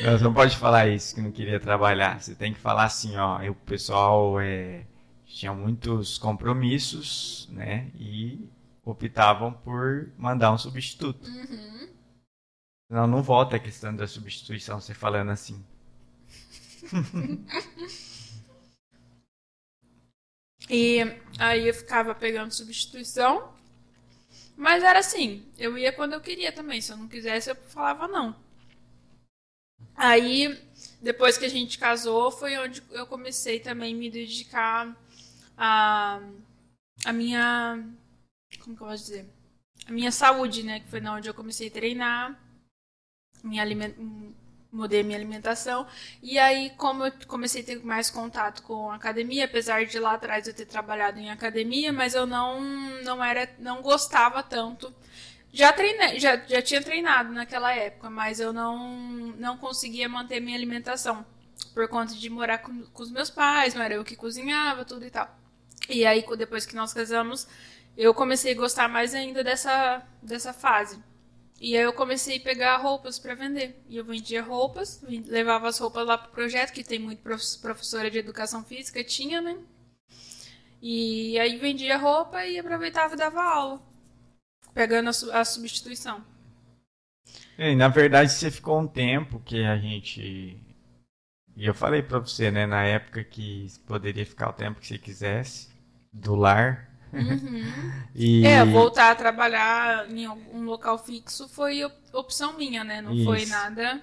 Não, Você não pode falar isso, que não queria trabalhar. Você tem que falar assim, ó, o pessoal é, tinha muitos compromissos, né? E optavam por mandar um substituto. Uhum. Senão não volta a questão da substituição, você falando assim. E aí eu ficava pegando substituição. Mas era assim, eu ia quando eu queria também. Se eu não quisesse, eu falava não. Aí, depois que a gente casou, foi onde eu comecei também a me dedicar a, a minha. Como que eu posso dizer? A minha saúde, né? Que foi na onde eu comecei a treinar. Minha aliment... Mudei minha alimentação. E aí, como eu comecei a ter mais contato com a academia, apesar de lá atrás eu ter trabalhado em academia, mas eu não, não era, não gostava tanto. Já treinei, já, já tinha treinado naquela época, mas eu não, não conseguia manter minha alimentação por conta de morar com, com os meus pais, não era eu que cozinhava, tudo e tal. E aí, depois que nós casamos, eu comecei a gostar mais ainda dessa, dessa fase. E aí eu comecei a pegar roupas para vender. E eu vendia roupas, levava as roupas lá pro projeto, que tem muito professora de educação física, tinha, né? E aí vendia roupa e aproveitava e dava aula, pegando a, a substituição. E, na verdade, você ficou um tempo que a gente. E eu falei pra você, né, na época que poderia ficar o tempo que você quisesse, do lar. Uhum. E... É, voltar a trabalhar em um local fixo foi opção minha, né? Não Isso. foi nada.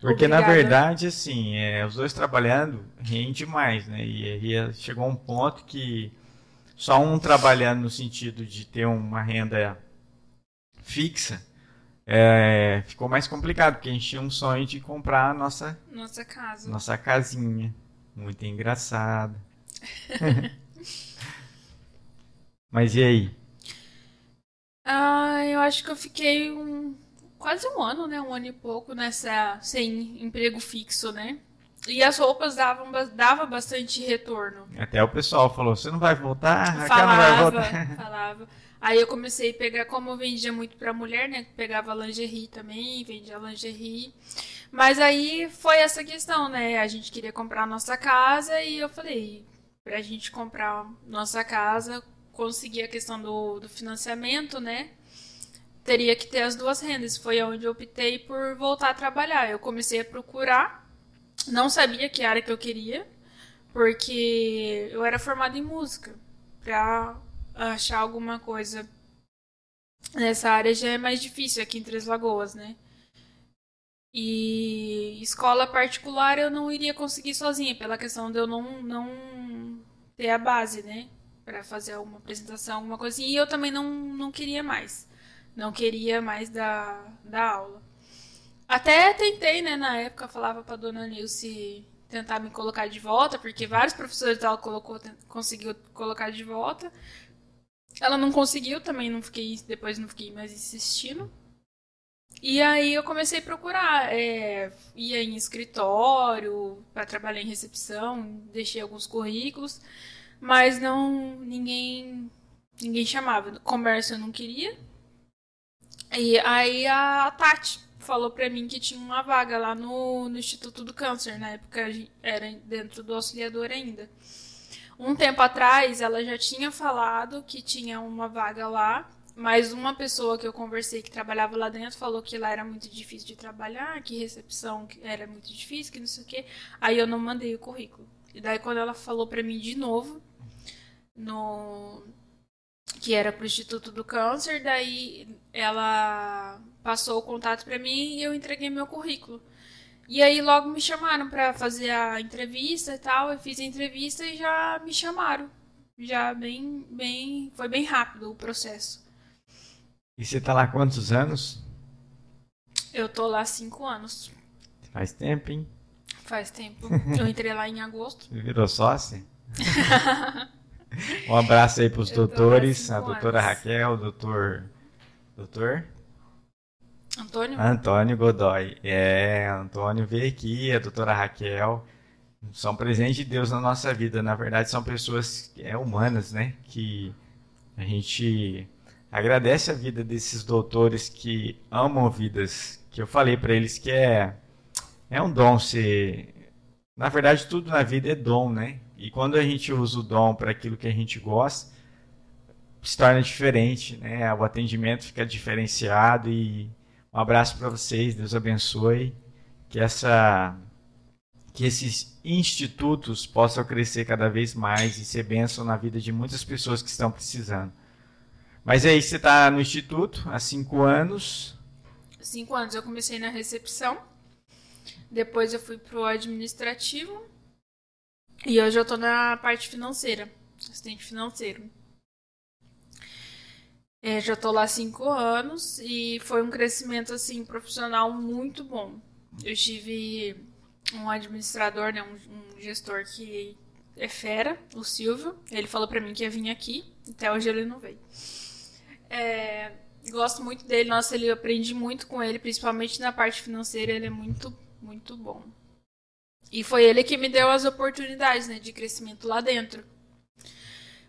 Porque na Obrigada. verdade, assim, é, os dois trabalhando rende mais, né? E aí chegou um ponto que só um trabalhando no sentido de ter uma renda fixa é, ficou mais complicado, porque a gente tinha um sonho de comprar a nossa, Nossa casa. nossa casinha. Muito engraçado. Mas e aí? Ah, eu acho que eu fiquei um, quase um ano, né? Um ano e pouco nessa sem emprego fixo, né? E as roupas davam dava bastante retorno. Até o pessoal falou: você não vai voltar? A Raquel não vai Falava, voltar. falava. Aí eu comecei a pegar, como eu vendia muito pra mulher, né? Pegava lingerie também, vendia lingerie. Mas aí foi essa questão, né? A gente queria comprar a nossa casa e eu falei, pra gente comprar nossa casa, conseguir a questão do, do financiamento, né? Teria que ter as duas rendas. Foi onde eu optei por voltar a trabalhar. Eu comecei a procurar, não sabia que área que eu queria, porque eu era formada em música. Pra achar alguma coisa nessa área já é mais difícil aqui em Três Lagoas, né? E escola particular eu não iria conseguir sozinha, pela questão de eu não, não ter a base, né? Pra fazer alguma apresentação, alguma coisinha. E eu também não, não queria mais. Não queria mais da, da aula. Até tentei, né? Na época, falava pra dona Nilce tentar me colocar de volta, porque vários professores dela colocou, conseguiu colocar de volta. Ela não conseguiu, também não fiquei, depois não fiquei mais insistindo. E aí eu comecei a procurar, é, ia em escritório para trabalhar em recepção, deixei alguns currículos, mas não ninguém ninguém chamava. Comércio eu não queria. E aí a Tati falou pra mim que tinha uma vaga lá no, no Instituto do Câncer, na época era dentro do auxiliador ainda. Um tempo atrás, ela já tinha falado que tinha uma vaga lá, mas uma pessoa que eu conversei que trabalhava lá dentro falou que lá era muito difícil de trabalhar, que recepção era muito difícil, que não sei o quê. Aí eu não mandei o currículo. E daí quando ela falou pra mim de novo, no que era pro Instituto do Câncer, daí ela passou o contato pra mim e eu entreguei meu currículo. E aí logo me chamaram pra fazer a entrevista e tal. Eu fiz a entrevista e já me chamaram. Já bem, bem, foi bem rápido o processo. E você tá lá quantos anos? Eu tô lá há cinco anos. Faz tempo, hein? Faz tempo. Eu entrei lá em agosto. Você virou sócia? um abraço aí para os doutores, a doutora. Raquel, o doutor. Doutor? Antônio? Antônio Godoy. É, Antônio veio aqui, a doutora Raquel. São presentes de Deus na nossa vida. Na verdade, são pessoas é, humanas, né? Que a gente agradece a vida desses doutores que amam vidas. Que eu falei para eles que é, é um dom ser. Na verdade, tudo na vida é dom, né? E quando a gente usa o dom para aquilo que a gente gosta, se torna diferente, né? O atendimento fica diferenciado e um abraço para vocês, Deus abençoe, que essa que esses institutos possam crescer cada vez mais e ser bênção na vida de muitas pessoas que estão precisando. Mas aí você está no instituto há cinco anos. Cinco anos eu comecei na recepção, depois eu fui pro administrativo e hoje eu tô na parte financeira, assistente financeiro. É, já tô lá cinco anos e foi um crescimento assim profissional muito bom. Eu tive um administrador, né, um, um gestor que é fera, o Silvio. Ele falou para mim que ia vir aqui, até hoje ele não veio. É, gosto muito dele, nossa, ele aprendi muito com ele, principalmente na parte financeira, ele é muito, muito bom. E foi ele que me deu as oportunidades, né, de crescimento lá dentro.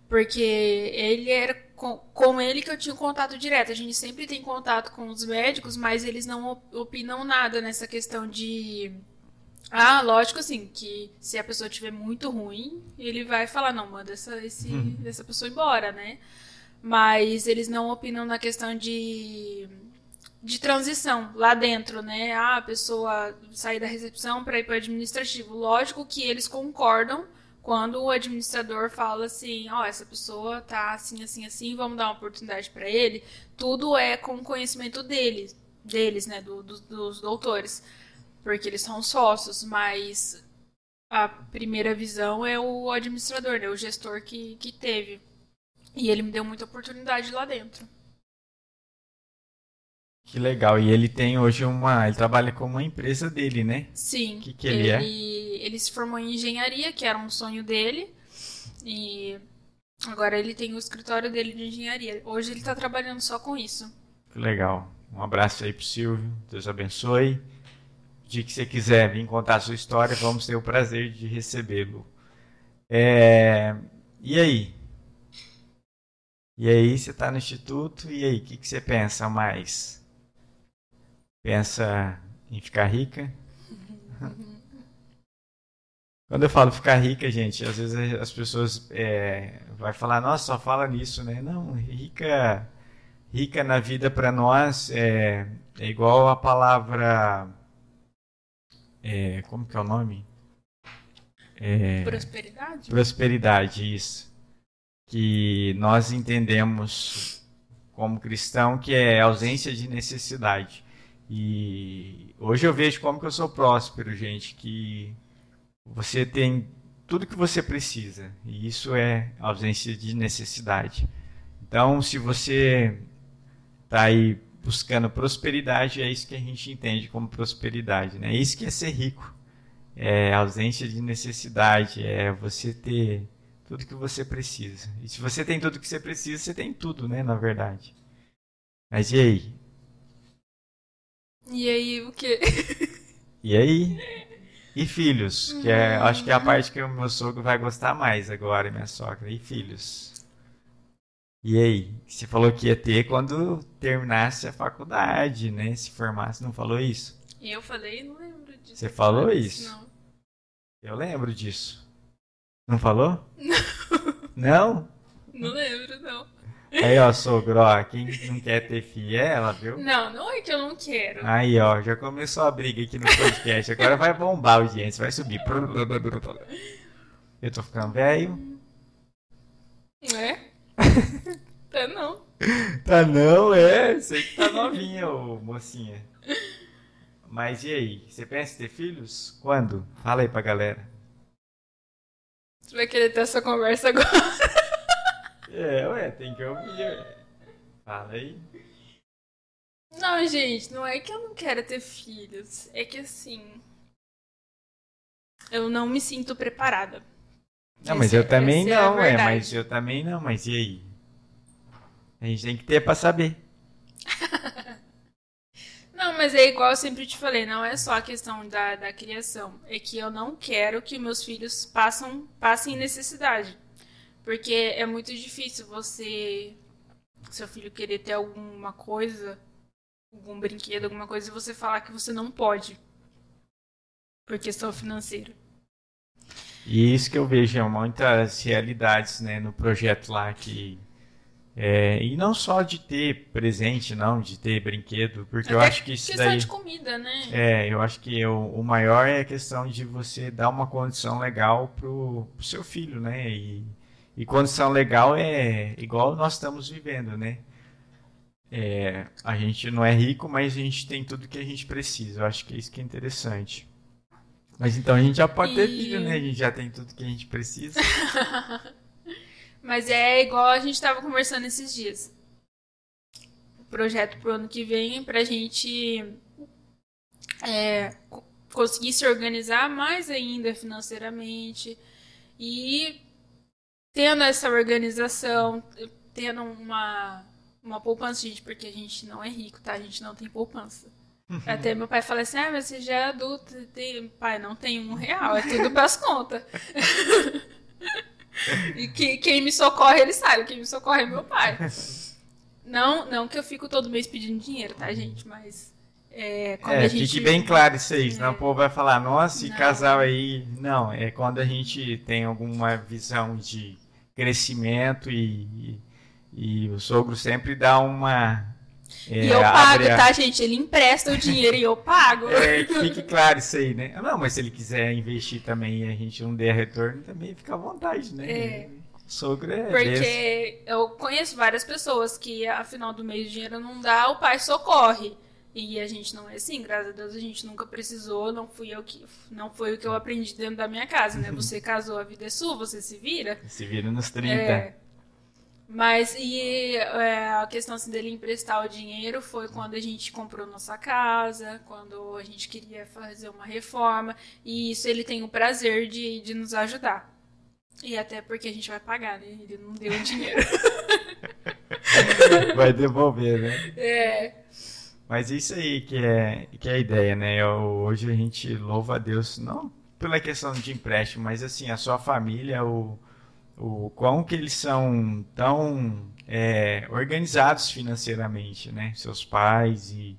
Porque ele era com, com ele que eu tinha contato direto. A gente sempre tem contato com os médicos, mas eles não opinam nada nessa questão de ah, lógico, assim, que se a pessoa tiver muito ruim, ele vai falar, não, manda essa, esse, Uhum. essa pessoa embora, né? Mas eles não opinam na questão de, de transição lá dentro, né? Ah, a pessoa sair da recepção para ir para o administrativo. Lógico que eles concordam quando o administrador fala assim, ó, essa pessoa tá assim, assim, assim, vamos dar uma oportunidade para ele. Tudo é com conhecimento deles, deles, né, do- do- dos doutores porque eles são sócios, mas a primeira visão é o administrador, né? O gestor que, que teve. E ele me deu muita oportunidade lá dentro. Que legal. E ele tem hoje uma. Ele trabalha com uma empresa dele, né? Sim. Que que ele é? Ele se formou em engenharia, que era um sonho dele. E agora ele tem o escritório dele de engenharia. Hoje ele tá trabalhando só com isso. Que legal. Um abraço aí pro Silvio. Deus abençoe. O dia que você quiser vir contar a sua história, vamos ter o prazer de recebê-lo. É, E aí? E aí, você está no instituto, e aí, o que, que você pensa mais? Pensa em ficar rica? Quando eu falo ficar rica, gente, às vezes as pessoas é, vai falar, nossa, só fala nisso, né? Não, rica, rica na vida para nós é, é igual a palavra, é, como que é o nome? É, Prosperidade? prosperidade, isso. Que nós entendemos como cristão que é ausência de necessidade. E hoje eu vejo como que eu sou próspero, gente, que você tem tudo que você precisa. E isso é ausência de necessidade. Então, se você está aí buscando prosperidade, é isso que a gente entende como prosperidade, né? Isso que é ser rico. É ausência de necessidade, é você ter tudo que você precisa. E se você tem tudo que você precisa, você tem tudo, né, na verdade. Mas e aí? E aí, o quê? E aí? E filhos? Que é, acho que é a parte que o meu sogro vai gostar mais agora, minha sogra. E filhos? E aí? Você falou que ia ter quando terminasse a faculdade, né? Se formasse, não falou isso? Eu falei, não lembro disso. Você falou isso? Não. Eu lembro disso. Não falou? Não? Não lembro, não. Aí, ó, sogro, ó, quem não quer ter filho é ela, viu? Não, não é que eu não quero. Aí, ó, já começou a briga aqui no podcast. Agora vai bombar a audiência, vai subir. Eu tô ficando velho. É? Tá não. Tá não, é. Sei que tá novinha, ô mocinha. Mas e aí? Você pensa em ter filhos? Quando? Fala aí pra galera. Você vai querer ter essa conversa agora? É, ué, tem que ouvir. Fala aí. Não, gente, não é que eu não quero ter filhos. É que assim. Eu não me sinto preparada Não, mas Esse- eu também essa é não, é, mas eu também não, mas e aí? A gente tem que ter pra saber. Não, mas é igual eu sempre te falei, não é só a questão da, da criação. É que eu não quero que meus filhos passam, passem necessidade. Porque é muito difícil você, seu filho querer ter alguma coisa, algum brinquedo, alguma coisa, e você falar que você não pode. Por questão financeira. E isso que eu vejo é muitas realidades, né, no projeto lá que é, e não só de ter presente, não, de ter brinquedo, porque eu Até acho que isso questão daí de comida, né? é, eu acho que o, o maior é a questão de você dar uma condição legal pro, pro seu filho, né? E, e condição legal é igual nós estamos vivendo, né? É, a gente não é rico, mas a gente tem tudo que a gente precisa. Eu acho que é isso que é interessante. Mas então a gente já pode ter E- filho, né? A gente já tem tudo que a gente precisa. Mas é igual a gente tava conversando esses dias. O projeto pro ano que vem é pra gente é, co- conseguir se organizar mais ainda financeiramente e tendo essa organização, tendo uma, uma poupança, gente, porque a gente não é rico, tá? A gente não tem poupança. Até meu pai fala assim, ah, mas você já é adulto, tem... pai, não tem um real, é tudo pras contas. E que, quem me socorre, ele sabe. Quem me socorre é meu pai. Não, não que eu fico todo mês pedindo dinheiro, tá, gente? Mas é, quando É, a gente... fique bem claro isso aí, senão É. o povo vai falar, nossa, e casal aí. Não, é quando a gente tem alguma visão de crescimento e, e, e o sogro sempre dá uma. é, E eu pago, a- tá, gente? Ele empresta o dinheiro e eu pago. É, que fique claro isso aí, né? Não, mas se ele quiser investir também e a gente não der retorno, também fica à vontade, né? É. O sogro é desse. Porque eu conheço várias pessoas que, afinal do mês, o dinheiro não dá, o pai socorre. E a gente não é assim, graças a Deus a gente nunca precisou, não fui eu que não foi o que eu aprendi dentro da minha casa, né? Você casou, a vida é sua, você se vira. Se vira nos 30. É. Mas e é, a questão assim, dele emprestar o dinheiro foi quando a gente comprou nossa casa, quando a gente queria fazer uma reforma, e isso ele tem o prazer de, de nos ajudar. E até porque a gente vai pagar, né? Ele não deu o dinheiro. Vai devolver, né? É, Mas isso aí que é, que é a ideia, né? Eu- hoje a gente louva a Deus, não pela questão de empréstimo, mas assim, a sua família, o, o quão que eles são tão é, organizados financeiramente, né? Seus pais e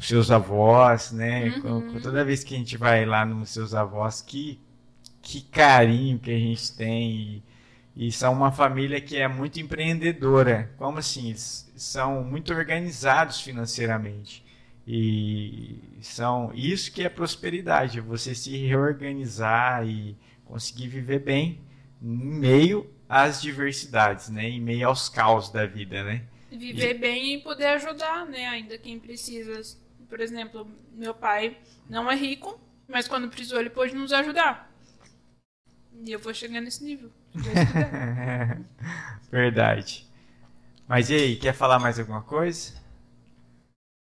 seus avós, né? Uhum. Com- Toda vez que a gente vai lá nos seus avós, que, que carinho que a gente tem. E, e são uma família que é muito empreendedora. Como assim? Eles são muito organizados financeiramente. E são isso que é prosperidade, é você se reorganizar e conseguir viver bem em meio às diversidades, né? Em meio aos caos da vida, né? viver bem e poder ajudar, né? Ainda quem precisa. Por exemplo, meu pai não é rico, mas quando precisou ele pôde nos ajudar. E eu vou chegar nesse nível. Verdade. Mas e aí, quer falar mais alguma coisa?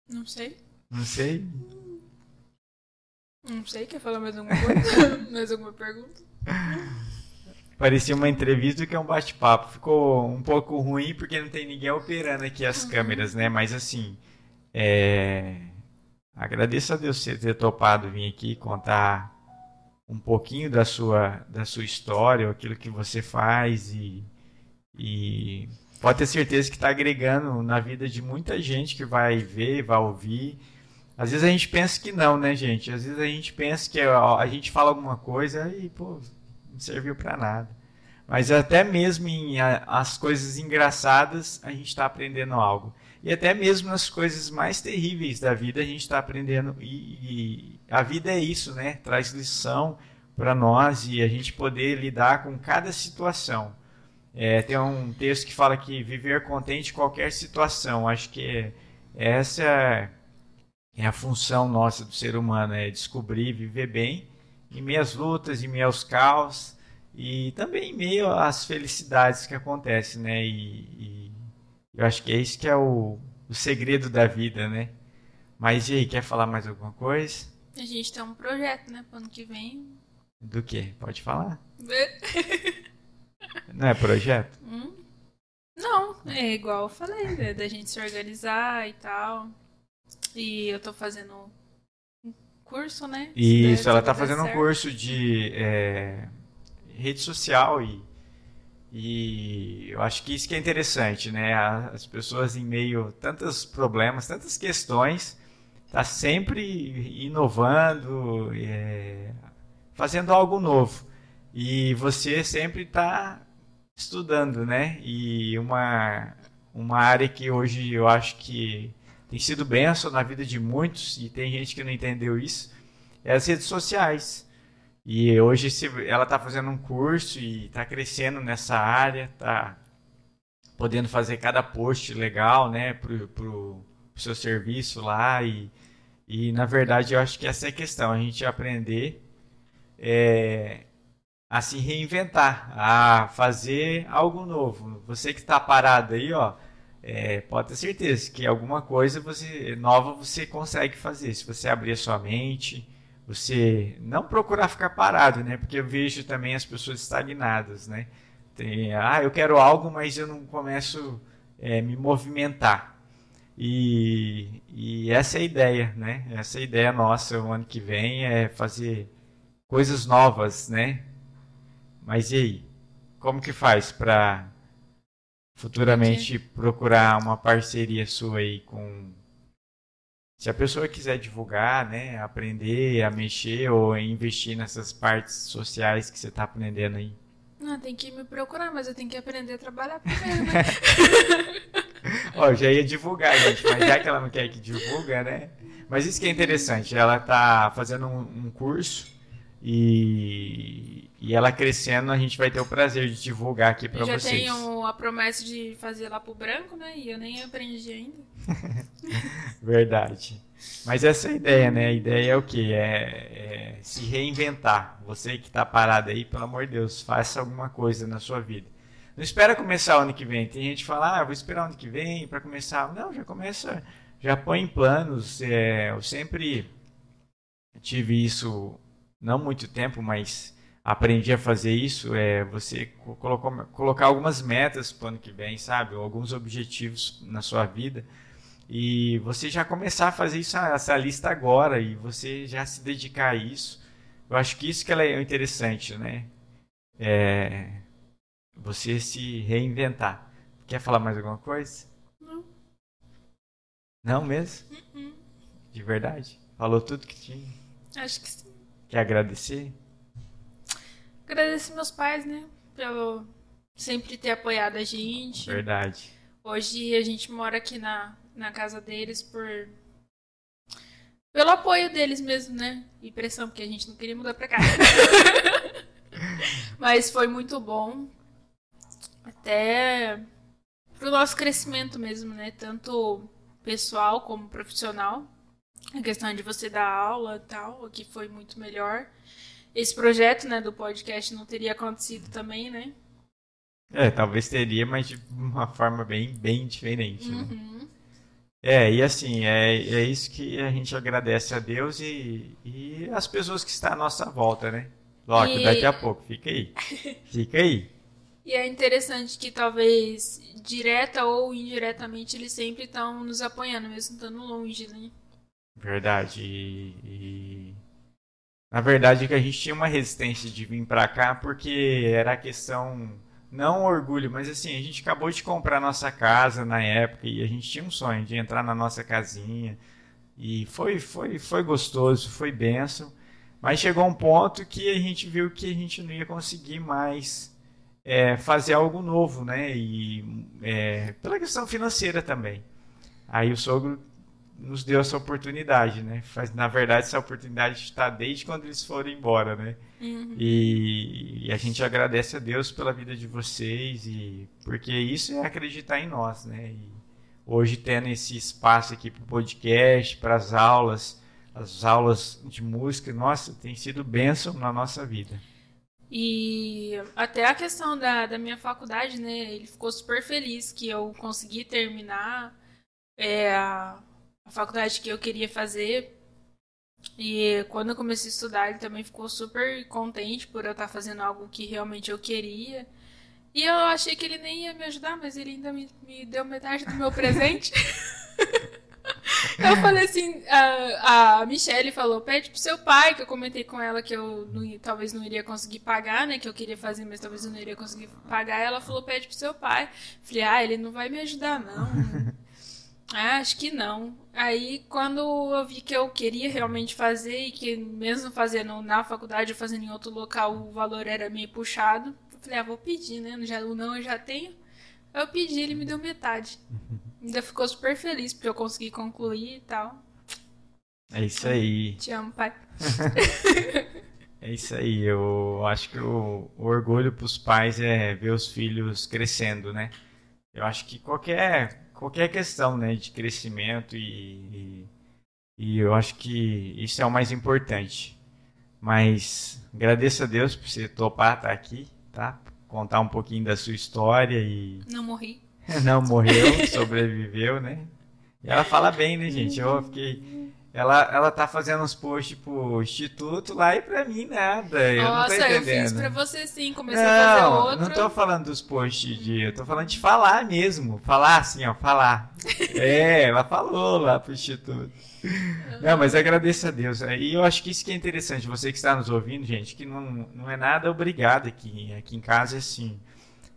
Não sei. Não sei. Não sei, quer falar mais alguma coisa? mais alguma pergunta? Parecia uma entrevista que é um bate-papo. Ficou um pouco ruim porque não tem ninguém operando aqui as câmeras, né? Mas assim, é... agradeço a Deus você ter topado vir aqui contar um pouquinho da sua, da sua história, aquilo que você faz e, e pode ter certeza que está agregando na vida de muita gente que vai ver, vai ouvir. Às vezes a gente pensa que não, né, gente? Às vezes a gente pensa que a gente fala alguma coisa e, pô, não serviu para nada. Mas até mesmo em as coisas engraçadas, a gente está aprendendo algo. E até mesmo nas coisas mais terríveis da vida, a gente está aprendendo. E, e a vida é isso, né? Traz lição para nós e a gente poder lidar com cada situação. É, tem um texto que fala que viver contente em qualquer situação. Acho que essa é a função nossa do ser humano, é descobrir, viver bem em meio às lutas, em meio aos caos e também em meio às felicidades que acontecem, né? E, e eu acho que é isso que é o, o segredo da vida, né? Mas e aí, quer falar mais alguma coisa? A gente tem um projeto, né? Pro ano que vem. Do que? Pode falar? Não é projeto? Hum? Não, é igual eu falei, né? da gente se organizar e tal. E eu tô fazendo um curso, né? Isso, ela tá fazendo certo. um curso de é, rede social e, e eu acho que isso que é interessante, né? As pessoas em meio a tantos problemas, tantas questões, tá sempre inovando, é, fazendo algo novo. E você sempre está estudando, né? E uma, uma área que hoje eu acho que tem sido benção na vida de muitos, e tem gente que não entendeu isso, é as redes sociais. E hoje ela está fazendo um curso e está crescendo nessa área, está podendo fazer cada post legal, né, pro, pro seu serviço lá e, e na verdade eu acho que essa é a questão, a gente aprender é, a se reinventar, a fazer algo novo. Você que está parado aí, ó, é, pode ter certeza que alguma coisa você nova você consegue fazer se você abrir a sua mente, você não procurar ficar parado, né? Porque eu vejo também as pessoas estagnadas, né? Tem, ah, eu quero algo, mas eu não começo a é, me movimentar. E, e essa é a ideia, né? Essa é a ideia nossa o ano que vem é fazer coisas novas, né? Mas e aí? Como que faz para futuramente procurar uma parceria sua aí com se a pessoa quiser divulgar, né, aprender a mexer ou investir nessas partes sociais que você está aprendendo aí? Não, tem que me procurar, mas eu tenho que aprender a trabalhar primeiro, né? Ó, já ia divulgar, gente, mas já que ela não quer que divulga, né? Mas isso que é interessante, ela está fazendo um, um curso e, e ela crescendo, a gente vai ter o prazer de divulgar aqui para vocês. Já tenho a promessa de fazer lá pro branco, né? E eu nem aprendi ainda. Verdade. Mas essa é a ideia, né? A ideia é o quê? É, é se reinventar. Você que está parado aí, pelo amor de Deus, faça alguma coisa na sua vida. Não espera começar o ano que vem. Tem gente que fala, ah, vou esperar o ano que vem para começar. Não, já começa, já põe em planos. É, eu sempre tive isso não muito tempo, mas aprendi a fazer isso, é você colocou, colocar algumas metas para o ano que vem, sabe? Ou alguns objetivos na sua vida. E você já começar a fazer isso, essa lista agora, e você já se dedicar a isso. Eu acho que isso que é interessante, né? É você se reinventar. Quer falar mais alguma coisa? Não. Não mesmo? Uh -uh. De verdade? Falou tudo que tinha? Acho que sim. Quer agradecer? Agradecer meus pais, né? Pelo sempre ter apoiado a gente. Verdade. Hoje a gente mora aqui na, na casa deles por. Pelo apoio deles mesmo, né? E pressão, porque a gente não queria mudar pra cá. Mas foi muito bom. Até pro nosso crescimento mesmo, né? Tanto pessoal como profissional. A questão de você dar aula e tal, aqui foi muito melhor. Esse projeto, né, do podcast não teria acontecido também, né? É, talvez teria, mas de uma forma bem, bem diferente, né? uhum. né? É, e assim, é, é isso que a gente agradece a Deus e, e as pessoas que estão à nossa volta, né? Loki, e... daqui a pouco, fica aí. Fica aí. E é interessante que talvez direta ou indiretamente eles sempre estão nos apoiando, mesmo estando longe, né? Verdade. E, e, na verdade é que a gente tinha uma resistência de vir para cá porque era a questão não orgulho, mas assim, a gente acabou de comprar nossa casa na época e a gente tinha um sonho de entrar na nossa casinha. E foi foi foi gostoso, foi benção. Mas chegou um ponto que a gente viu que a gente não ia conseguir mais é, fazer algo novo, né? E é, pela questão financeira também. Aí o sogro nos deu essa oportunidade, né? Na verdade, essa oportunidade está desde quando eles foram embora, né? Uhum. E, e, a gente agradece a Deus pela vida de vocês e porque isso é acreditar em nós, né? E hoje tendo esse espaço aqui para o podcast, para as aulas, as aulas de música, nossa, tem sido bênção na nossa vida. E até a questão da, da minha faculdade, né? Ele ficou super feliz que eu consegui terminar é, a a faculdade que eu queria fazer. E quando eu comecei a estudar, ele também ficou super contente por eu estar fazendo algo que realmente eu queria. E eu achei que ele nem ia me ajudar, mas ele ainda me, me deu metade do meu presente. eu falei assim, a, a Michelle falou, pede pro seu pai, que eu comentei com ela que eu não, talvez não iria conseguir pagar, né? Que eu queria fazer, mas talvez eu não iria conseguir pagar. Ela falou, pede pro seu pai. Falei, ah, ele não vai me ajudar, não. ah, acho que não. Aí, quando eu vi que eu queria realmente fazer e que mesmo fazendo na faculdade ou fazendo em outro local, o valor era meio puxado, Falei, ah, vou pedir, né? Já, o não eu já tenho. Eu pedi, ele me deu metade. Ainda ficou super feliz porque eu consegui concluir e tal. É isso aí. Te amo, pai. é isso aí. Eu acho que o, o orgulho para os pais é ver os filhos crescendo, né? Eu acho que qualquer, qualquer questão né, de crescimento e, e, e eu acho que isso é o mais importante. Mas agradeço a Deus por você topar estar aqui tá? Contar um pouquinho da sua história e. Não morri. Não morreu, sobreviveu, né? E ela fala bem, né, gente? Eu fiquei. Ela, ela tá fazendo uns posts pro instituto lá e pra mim nada. Eu Nossa, não tô entendendo. eu fiz pra você sim, comecei não, a fazer outro. Não tô falando dos posts de. Eu tô falando de falar mesmo. Falar assim, ó, falar. é, ela falou lá pro instituto. Não, mas agradeço a Deus. E eu acho que isso que é interessante, você que está nos ouvindo, gente, que não, não é nada obrigado aqui. Aqui em casa é assim.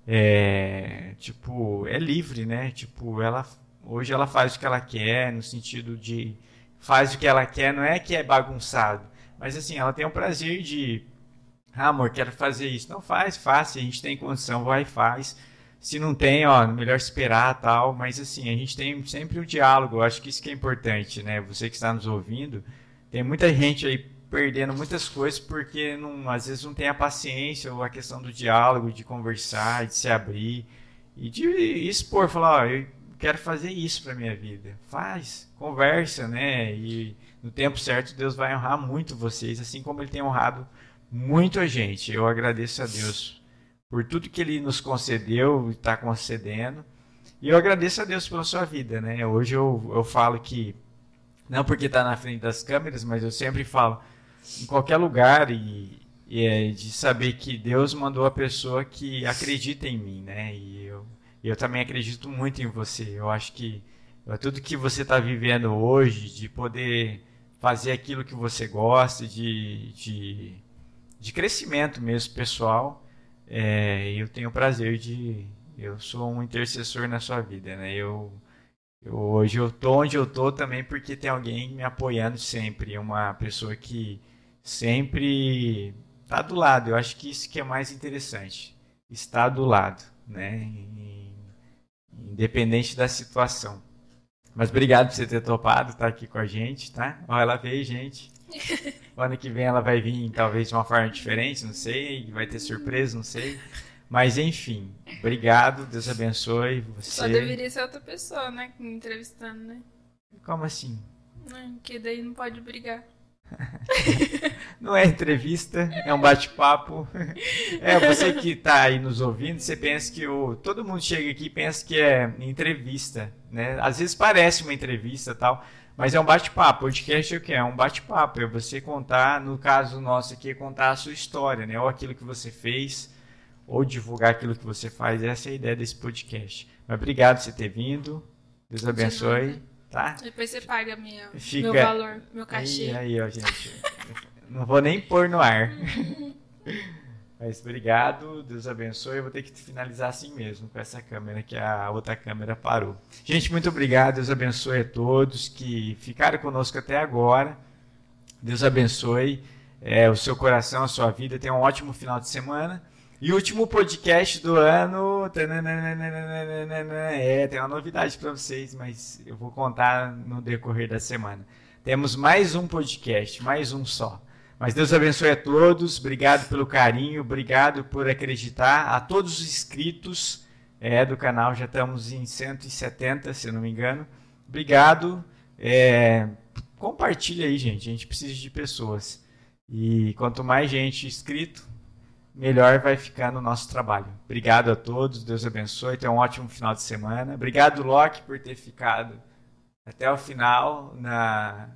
É, tipo, é livre, né? Tipo, ela hoje ela faz o que ela quer, no sentido de faz o que ela quer, não é que é bagunçado, mas assim, ela tem o prazer de ah, amor, quero fazer isso. Não faz, faz, a gente tem condição, vai faz. Se não tem, ó, melhor esperar tal. Mas assim, a gente tem sempre o um diálogo. Eu acho que isso que é importante, né? Você que está nos ouvindo, tem muita gente aí perdendo muitas coisas porque não, às vezes não tem a paciência ou a questão do diálogo, de conversar, de se abrir e de expor, falar, eu quero fazer isso para minha vida. Faz, conversa, né? E no tempo certo Deus vai honrar muito vocês, assim como ele tem honrado muito a gente. Eu agradeço a Deus por tudo que ele nos concedeu e está concedendo. E eu agradeço a Deus pela sua vida, né? Hoje eu, eu falo que, não porque está na frente das câmeras, mas eu sempre falo, em qualquer lugar, e, e é de saber que Deus mandou a pessoa que acredita em mim, né? E eu, eu também acredito muito em você. Eu acho que tudo que você está vivendo hoje, de poder fazer aquilo que você gosta, de, de, de crescimento mesmo pessoal, é, eu tenho o prazer de. Eu sou um intercessor na sua vida, né? Eu, eu, hoje eu tô onde eu tô também porque tem alguém me apoiando sempre, uma pessoa que sempre está do lado. Eu acho que isso que é mais interessante, estar do lado, né? Independente da situação. Mas obrigado por você ter topado estar aqui com a gente, tá? Ó, ela veio, gente. O ano que vem ela vai vir talvez de uma forma diferente, não sei, vai ter surpresa, não sei. Mas enfim, obrigado, Deus abençoe você. Só deveria ser outra pessoa, né, me entrevistando, né? Como assim? Porque daí não pode brigar. Não é entrevista, é um bate-papo. É, você que está aí nos ouvindo, você pensa que o, todo mundo chega aqui e pensa que é entrevista, né? Às vezes parece uma entrevista tal, mas é um bate-papo. Podcast é o que? É um bate-papo. É você contar, no caso nosso aqui, contar a sua história, né? Ou aquilo que você fez, ou divulgar aquilo que você faz. Essa é a ideia desse podcast. Mas obrigado por você ter vindo. Deus abençoe. Tá? Depois você paga minha, Fica... meu valor, meu cachê. Aí, aí ó, gente. Não vou nem pôr no ar. Mas obrigado, Deus abençoe. Eu vou ter que finalizar assim mesmo, com essa câmera, que a outra câmera parou. Gente, muito obrigado. Deus abençoe a todos que ficaram conosco até agora. Deus abençoe é, o seu coração, a sua vida. Tenha um ótimo final de semana. E último podcast do ano. É, tem uma novidade para vocês, mas eu vou contar no decorrer da semana. Temos mais um podcast, mais um só. Mas Deus abençoe a todos, obrigado pelo carinho, obrigado por acreditar. A todos os inscritos é, do canal, já estamos em 170, se não me engano. Obrigado. É, compartilha aí, gente. A gente precisa de pessoas. E quanto mais gente inscrito, melhor vai ficar no nosso trabalho. Obrigado a todos, Deus abençoe, tenha um ótimo final de semana. Obrigado, Loki, por ter ficado até o final na...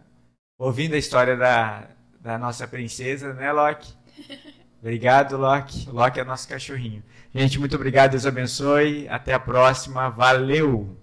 ouvindo a história da, da nossa princesa, né, Loki? Obrigado, Loki. Loki é nosso cachorrinho. Gente, muito obrigado, Deus abençoe. Até a próxima. Valeu!